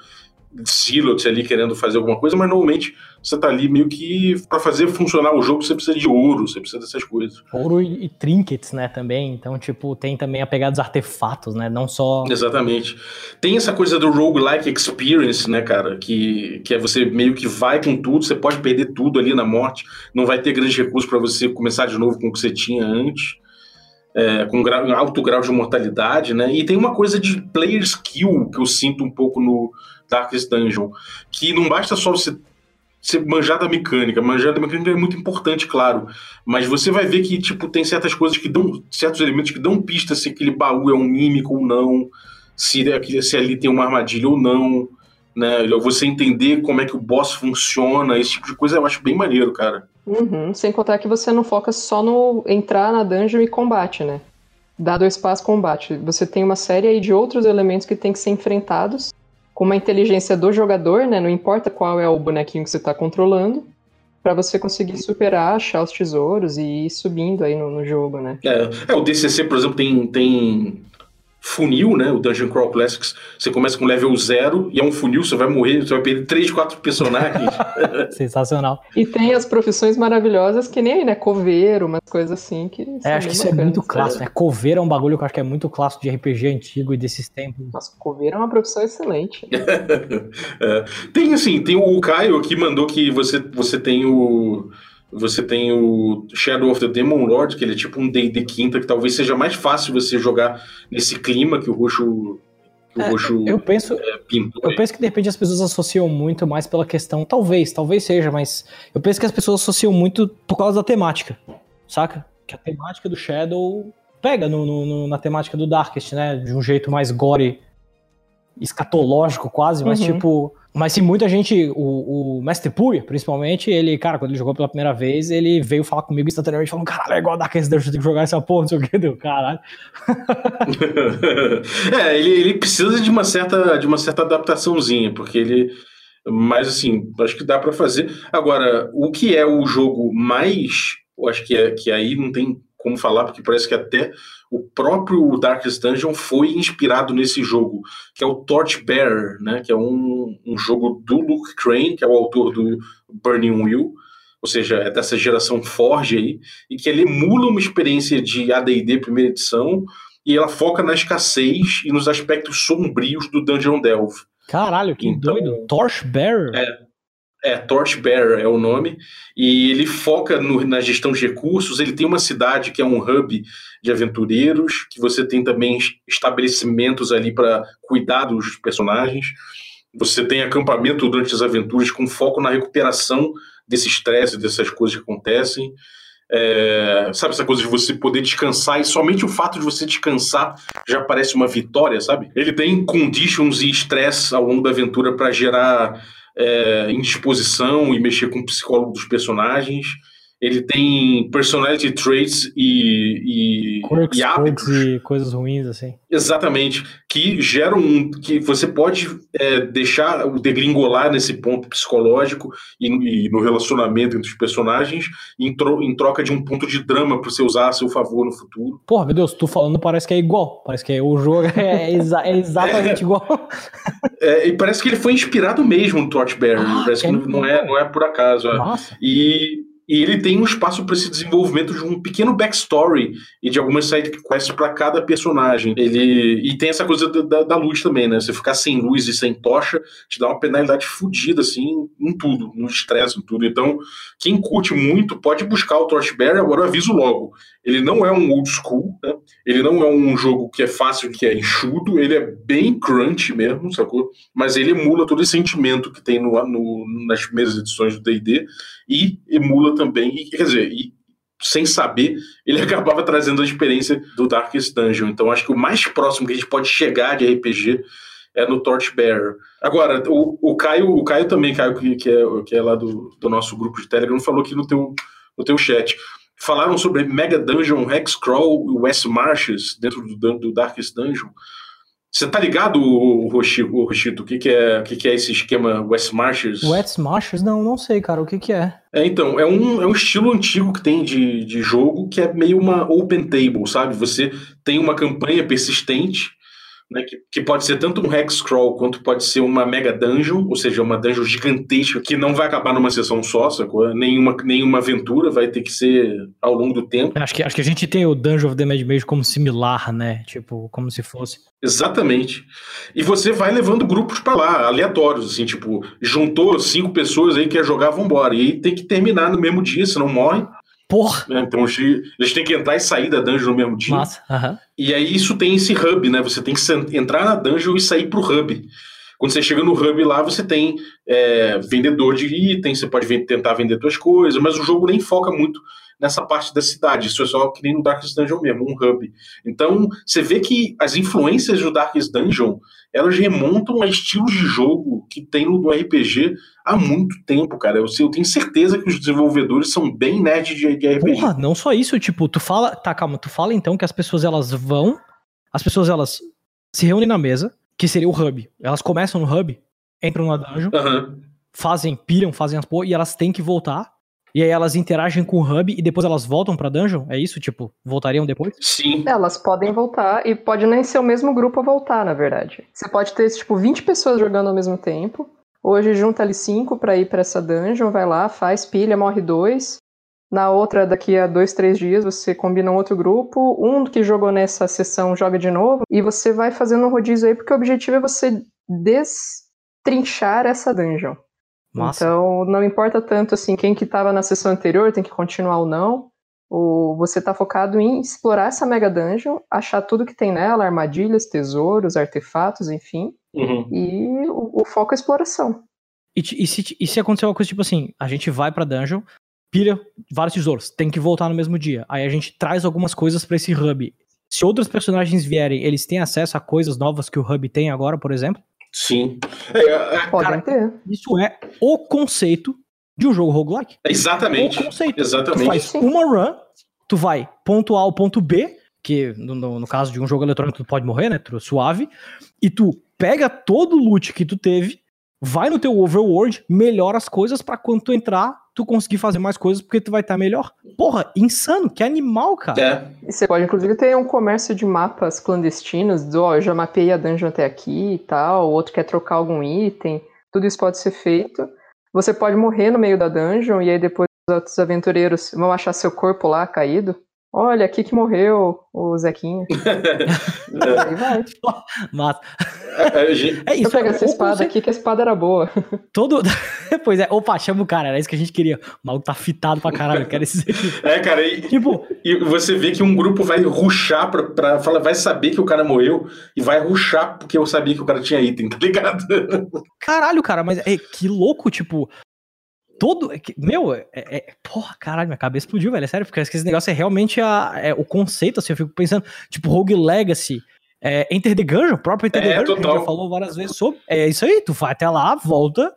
silos ali querendo fazer alguma coisa, mas normalmente você tá ali meio que para fazer funcionar o jogo você precisa de ouro, você precisa dessas coisas. Ouro e, e trinkets, né, também. Então, tipo, tem também a pegada dos artefatos, né, não só... Exatamente. Tem essa coisa do roguelike experience, né, cara, que, que é você meio que vai com tudo, você pode perder tudo ali na morte, não vai ter grandes recursos para você começar de novo com o que você tinha antes. É, com um alto grau de mortalidade, né? E tem uma coisa de player skill que eu sinto um pouco no, Darkest Dungeon, que não basta só você manjar da mecânica, manjar da mecânica é muito importante, claro, mas você vai ver que tipo tem certas coisas que dão certos elementos que dão pista se aquele baú é um mímico ou não, se, se ali tem uma armadilha ou não, né? Você entender como é que o boss funciona, esse tipo de coisa eu acho bem maneiro, cara. Uhum, sem contar que você não foca só no entrar na dungeon e combate, né? Dado o espaço combate. Você tem uma série aí de outros elementos que tem que ser enfrentados uma inteligência do jogador, né? Não importa qual é o bonequinho que você está controlando, para você conseguir superar, achar os tesouros e ir subindo aí no, no jogo, né? É, é, o DCC, por exemplo, tem, tem funil, né? O Dungeon Crawl Classics. Você começa com level zero e é um funil, você vai morrer, você vai perder 3, 4 personagens. Sensacional. E tem as profissões maravilhosas que nem, né? Coveiro, umas coisas assim que. É, acho que isso é muito clássico, né? Coveiro é um bagulho que eu acho que é muito clássico de RPG antigo e desses tempos. Nossa, coveiro é uma profissão excelente. é. Tem assim, tem o Caio que mandou que você, você tem o você tem o Shadow of the Demon Lord, que ele é tipo um D&D quinta, que talvez seja mais fácil você jogar nesse clima que o roxo o é, roxo eu penso, é, eu penso que de repente as pessoas associam muito mais pela questão, talvez, talvez seja, mas eu penso que as pessoas associam muito por causa da temática, saca? Que a temática do Shadow pega no, no, na temática do Darkest, né? De um jeito mais gore, escatológico quase, mas uhum. tipo mas se muita gente, o, o Mestre Puri, principalmente, ele, cara, quando ele jogou pela primeira vez, ele veio falar comigo instantaneamente, falando, caralho, é igual Darkest Dungeon, tem que jogar essa porra, não sei o que, deu, caralho. é, ele, ele precisa de uma certa, de uma certa adaptaçãozinha, porque ele, mas assim, acho que dá para fazer. Agora, o que é o jogo mais, eu acho que, é, que aí não tem como falar, porque parece que até o próprio Darkest Dungeon foi inspirado nesse jogo, que é o Torchbearer, né, que é um, um jogo do Luke Crane, que é o autor do Burning Wheel, ou seja, é dessa geração Forge aí, e que ele emula uma experiência de AD&D primeira edição, e ela foca na escassez e nos aspectos sombrios do Dungeon Delve. Caralho, que então, doido! Torchbearer? É, é, Torchbearer é o nome, e ele foca no, na gestão de recursos. Ele tem uma cidade que é um hub de aventureiros, que você tem também estabelecimentos ali para cuidar dos personagens. Você tem acampamento durante as aventuras com foco na recuperação desse estresse, dessas coisas que acontecem. É, sabe essa coisa de você poder descansar e somente o fato de você descansar já parece uma vitória, sabe? Ele tem conditions e estresse ao longo da aventura para gerar é, indisposição e mexer com o psicólogo dos personagens. Ele tem personality traits e, e, quirks, e hábitos. e coisas ruins, assim. Exatamente. Que geram um. que você pode é, deixar o degringolar nesse ponto psicológico e, e, no relacionamento entre os personagens em, tro, em troca de um ponto de drama para você usar a seu favor no futuro. Porra, meu Deus, tu falando parece que é igual. Parece que é, o jogo é, exa é exatamente igual. É, e parece que ele foi inspirado mesmo no Torchbearer. Ah, parece que não é, não é por acaso. É. Nossa. E e ele tem um espaço para esse desenvolvimento de um pequeno backstory e de algumas side quests para cada personagem. Ele e tem essa coisa da, da, luz também, né? Você ficar sem luz e sem tocha te dá uma penalidade fodida assim em tudo, no estresse, em tudo. Então, quem curte muito pode buscar o Torchbearer. Agora eu aviso logo, ele não é um old school, né? Ele não é um jogo que é fácil, que é enxuto. Ele é bem crunch mesmo, sacou? Mas ele emula todo esse sentimento que tem no, no nas primeiras edições do D&D e emula também, quer dizer, e, sem saber, ele acabava trazendo a experiência do Darkest Dungeon. Então acho que o mais próximo que a gente pode chegar de RPG é no Torchbearer. Agora, o, o Caio, o Caio também, Caio, que, que, é, que é lá do, do nosso grupo de Telegram, falou aqui no teu, no teu chat. Falaram sobre Mega Dungeon, Hexcrawl e West Marches dentro do, do Darkest Dungeon. Você tá ligado, Rochito, Rochito o que, que, é, o que, que é esse esquema West Marches? West Marches? Não, não sei, cara. O que, que é? É, então, é um, é um estilo antigo que tem de, de jogo que é meio uma open table, sabe? Você tem uma campanha persistente né, que, que, pode ser tanto um hex crawl quanto pode ser uma mega dungeon, ou seja, uma dungeon gigantesca que não vai acabar numa sessão só, sacou? Nenhuma, nenhuma aventura vai ter que ser ao longo do tempo. Acho que, acho que a gente tem o Dungeon of the Mad Mage como similar, né? Tipo, como se fosse. Exatamente. E você vai levando grupos para lá, aleatórios, assim, tipo, juntou cinco pessoas aí que quer jogar, vambora. E aí tem que terminar no mesmo dia, senão morre. Porra! Né? Então eles têm que entrar e sair da dungeon no mesmo dia. Massa. Uhum. E aí isso tem esse hub, né? Você tem que entrar na dungeon e sair pro hub. Quando você chega no hub lá, você tem é, vendedor de itens, você pode tentar vender suas coisas, mas o jogo nem foca muito nessa parte da cidade. Isso é só que nem no Darkest Dungeon mesmo, um hub. Então, você vê que as influências do Darkest Dungeon, elas remontam a estilos de jogo que tem no RPG há muito tempo, cara. Eu, eu tenho certeza que os desenvolvedores são bem nerd de, de RPG. Porra, não só isso, tipo, tu fala, tá, calma, tu fala então que as pessoas elas vão, as pessoas elas se reúnem na mesa, que seria o hub. Elas começam no hub, entram na dungeon, uhum. fazem, piram, fazem as porra, e elas têm que voltar e aí elas interagem com o hub e depois elas voltam pra dungeon? É isso? Tipo, voltariam depois? Sim. Elas podem voltar e pode nem ser o mesmo grupo a voltar, na verdade. Você pode ter, tipo, 20 pessoas jogando ao mesmo tempo. Hoje junta ali 5 pra ir pra essa dungeon, vai lá, faz pilha, morre dois. Na outra, daqui a dois, três dias, você combina um outro grupo. Um que jogou nessa sessão joga de novo. E você vai fazendo um rodízio aí, porque o objetivo é você destrinchar essa dungeon. Massa. Então, não importa tanto assim quem que estava na sessão anterior tem que continuar ou não. Ou você está focado em explorar essa mega dungeon, achar tudo que tem nela, armadilhas, tesouros, artefatos, enfim. Uhum. E o, o, foco é exploração. E, e, se, e se acontecer uma coisa tipo assim, a gente vai pra dungeon, pilha vários tesouros, tem que voltar no mesmo dia. Aí a gente traz algumas coisas para esse hub. Se outros personagens vierem, eles têm acesso a coisas novas que o hub tem agora, por exemplo? Sim. É, é, Podem cara, ter. Isso é o conceito de um jogo roguelike. Exatamente. O conceito. Exatamente. Tu faz uma run, tu vai ponto A ao ponto B, que no, no, no caso de um jogo eletrônico tu pode morrer, né? Suave. E tu pega todo o loot que tu teve, vai no teu overworld, melhora as coisas para quando tu entrar, tu conseguir fazer mais coisas porque tu vai estar tá melhor. Porra, insano, que animal, cara. É. E você pode, inclusive, ter um comércio de mapas clandestinos, do, ó, eu já mapei a dungeon até aqui e tal, o outro quer trocar algum item, tudo isso pode ser feito. Você pode morrer no meio da dungeon e aí depois os outros aventureiros vão achar seu corpo lá caído. Olha, aqui que morreu o Zequinha. Aí vai. Mata. É, é, é isso. Eu pegar essa espada aqui, que a espada era boa. Todo. pois é, opa, chama o cara, era isso que a gente queria. O maluco tá fitado pra caralho, eu quero esse. É, cara, e, tipo, e você vê que um grupo vai ruxar pra, pra falar, vai saber que o cara morreu e vai ruxar porque eu sabia que o cara tinha item, tá ligado? Caralho, cara, mas é, que louco, tipo, todo. É meu, é, é, porra, caralho, minha cabeça explodiu, velho. É sério, porque esse negócio é realmente a, é, o conceito, assim. Eu fico pensando, tipo, Rogue Legacy. É, Enter the Gungeon, o próprio Enter é, the Gungeon, que a gente já falou várias vezes sobre. É isso aí, tu vai até lá, volta,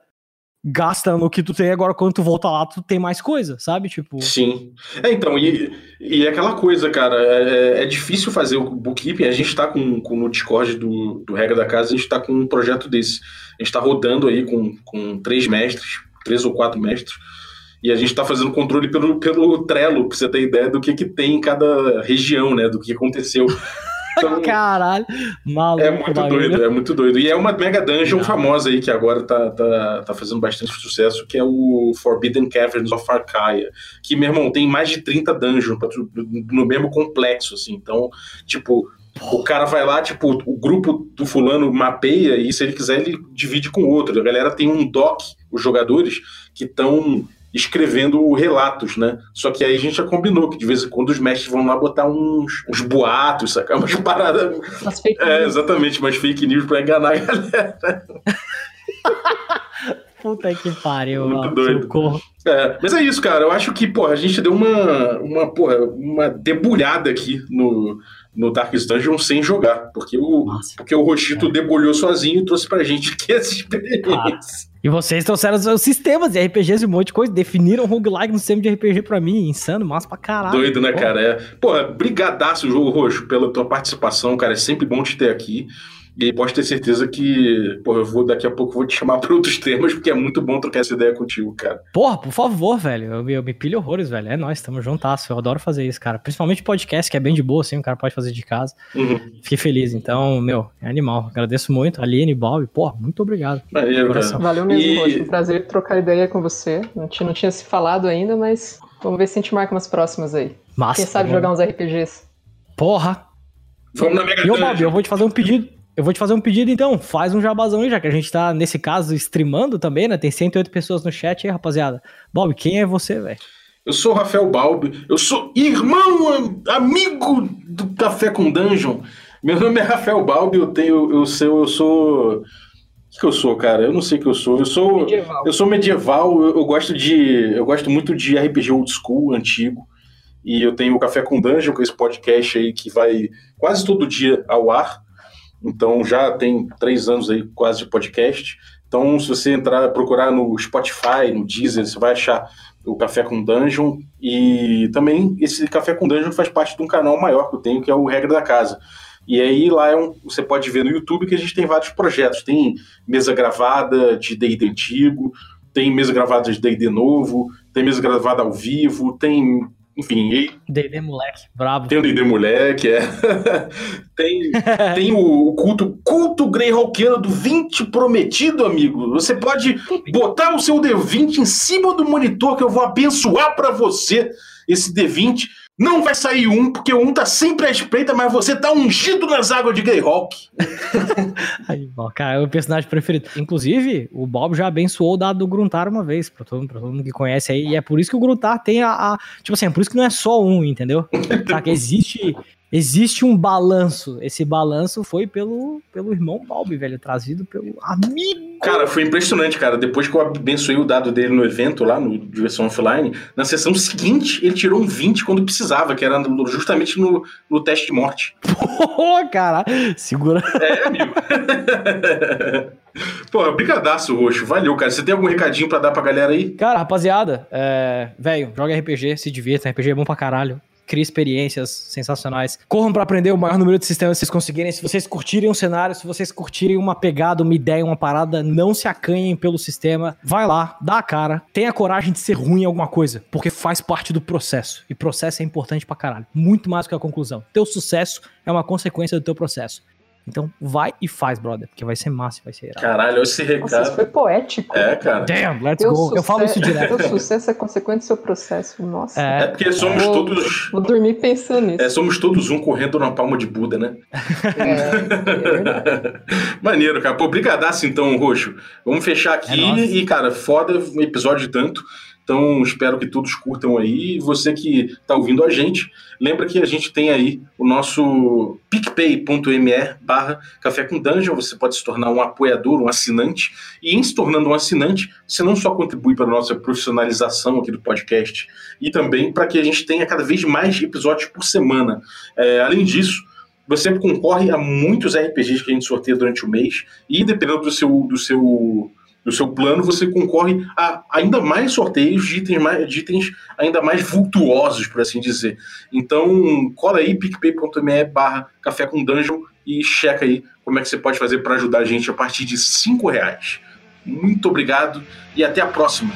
gasta no que tu tem agora, quando tu volta lá, tu tem mais coisa, sabe? Tipo. Sim. É, então, e, e é aquela coisa, cara, é, é difícil fazer o bookkeeping. A gente tá com, com no Discord do, do Regra da Casa, a gente tá com um projeto desse. A gente tá rodando aí com, com três mestres três ou quatro mestres. E a gente está fazendo controle pelo, pelo Trello, para você ter ideia do que, que tem em cada região, né? Do que aconteceu. Então, Caralho, maluco. É muito doido, é muito doido. E é uma mega dungeon Não. famosa aí que agora tá, tá, tá fazendo bastante sucesso, que é o Forbidden Caverns of Arcaia. Que, meu irmão, tem mais de 30 dungeons no mesmo complexo, assim. Então, tipo, o cara vai lá, tipo, o grupo do fulano mapeia e se ele quiser ele divide com o outro. A galera tem um doc, os jogadores, que estão escrevendo relatos, né? Só que aí a gente já combinou que de vez em quando os mestres vão lá botar uns, uns boatos, sacar umas paradas. Umas fake é, news. É, exatamente, umas fake news pra enganar a galera. Puta que pariu, Muito mano. doido. Socorro. É, mas é isso, cara. Eu acho que, porra, a gente deu uma, uma, porra, uma debulhada aqui no, no Darkest Dungeon sem jogar, porque o, porque o Rochito é. debulhou sozinho e trouxe pra gente aqui essa experiência. Ah. E vocês trouxeram os sistemas de RPGs e um monte de coisa, definiram roguelike no sistema de RPG pra mim, insano, massa pra caralho. Doido, né, cara? É. Porra, brigadaço, Jogo Roxo, pela tua participação, cara, é sempre bom te ter aqui. E pode ter certeza que, porra, eu vou daqui a pouco vou te chamar para outros temas, porque é muito bom trocar essa ideia contigo, cara. Porra, por favor, velho. Eu, eu me pilho horrores, velho. É nóis, tamo juntasso. Eu adoro fazer isso, cara. Principalmente podcast, que é bem de boa, assim, o cara pode fazer de casa. Uhum. Fiquei feliz. Então, meu, é animal. Agradeço muito. Aline, Bob, porra, muito obrigado. Valeu, Valeu mesmo, e... Um prazer trocar ideia com você. Não tinha, não tinha se falado ainda, mas vamos ver se a gente marca umas próximas aí. Massa. Quem sabe jogar uns RPGs. Porra! Vamos na Mega E ô, Bob, eu vou te fazer um pedido. Eu vou te fazer um pedido então, faz um jabazão aí, já que a gente tá, nesse caso, streamando também, né? Tem 108 pessoas no chat aí, rapaziada. Bob, quem é você, velho? Eu sou o Rafael Balbi, eu sou irmão, amigo do Café com Dungeon. Meu nome é Rafael Balbi, eu tenho, eu sou, eu sou... O que, eu sou, cara? Eu não sei o que eu sou. Eu sou medieval. Eu sou medieval, eu, eu gosto de. Eu gosto muito de RPG old school, antigo. E eu tenho o Café com Dungeon, que é esse podcast aí que vai quase todo dia ao ar. Então já tem três anos aí quase de podcast. Então, se você entrar, procurar no Spotify, no Deezer, você vai achar o Café com Dungeon. E também esse Café com Dungeon faz parte de um canal maior que eu tenho, que é o Regra da Casa. E aí lá é um, você pode ver no YouTube que a gente tem vários projetos. Tem mesa gravada de D&D antigo, tem mesa gravada de D&D novo, tem mesa gravada ao vivo, tem enfim. E... D&D moleque, brabo. Tem o D&D moleque, é. tem tem o, culto, culto Greyhawkiano do 20 prometido, amigo. Você pode botar o seu D20 em cima do monitor que eu vou abençoar para você esse D20 não vai sair um, porque um tá sempre à espreita, mas você tá ungido nas águas de Greyhawk. Aí, bom, cara, é o personagem preferido. Inclusive, o Bob já abençoou o dado do Gruntar uma vez, pra todo, pra todo mundo que conhece aí. E é por isso que o Gruntar tem a, a. Tipo assim, é por isso que não é só um, entendeu? Tá, que existe existe um balanço. Esse balanço foi pelo, pelo irmão Balbi, velho, trazido pelo amigo. Cara, foi impressionante, cara. Depois que eu abençoei o dado dele no evento lá, no Diversão Offline, na sessão seguinte ele tirou um 20 quando precisava, que era justamente no, no teste de morte. Pô, cara, segura. É, amigo. Pô, brigadaço, Roxo. Valeu, cara. Você tem algum recadinho para dar pra galera aí? Cara, rapaziada, é... velho, joga RPG, se divirta. RPG é bom pra caralho crie experiências sensacionais. Corram para aprender o maior número de sistemas que vocês conseguirem. Se vocês curtirem um cenário, se vocês curtirem uma pegada, uma ideia, uma parada, não se acanhem pelo sistema. Vai lá, dá a cara, tenha coragem de ser ruim em alguma coisa, porque faz parte do processo. E processo é importante pra caralho. Muito mais do que a conclusão. Teu sucesso é uma consequência do teu processo. Então vai e faz, brother, porque vai ser massa, vai ser irado. Caralho, esse recado. Nossa, isso foi poético. É, cara. Damn, let's teu go. Sucesso, eu falo isso direto. Teu sucesso é consequente do seu processo. Nossa. É, é porque somos vou, todos. Vou dormir pensando nisso. É, somos todos um correndo na palma de Buda, né? É, é verdade. Maneiro, cara. Pô, brigadaço então, Roxo. Vamos fechar aqui é e, cara, foda um episódio tanto. Então, espero que todos curtam aí. Você que está ouvindo a gente, lembra que a gente tem aí o nosso picpay.me barra Café com Dungeon. Você pode se tornar um apoiador, um assinante. E em se tornando um assinante, você não só contribui para a nossa profissionalização aqui do podcast, e também para que a gente tenha cada vez mais episódios por semana. É, além disso, você concorre a muitos RPGs que a gente sorteia durante o mês. E dependendo do seu... Do seu no seu plano, você concorre a ainda mais sorteios de itens, mais, de itens ainda mais vultuosos, por assim dizer. Então, cola aí, picpay.me barra café com dungeon e checa aí como é que você pode fazer para ajudar a gente a partir de cinco reais. Muito obrigado e até a próxima.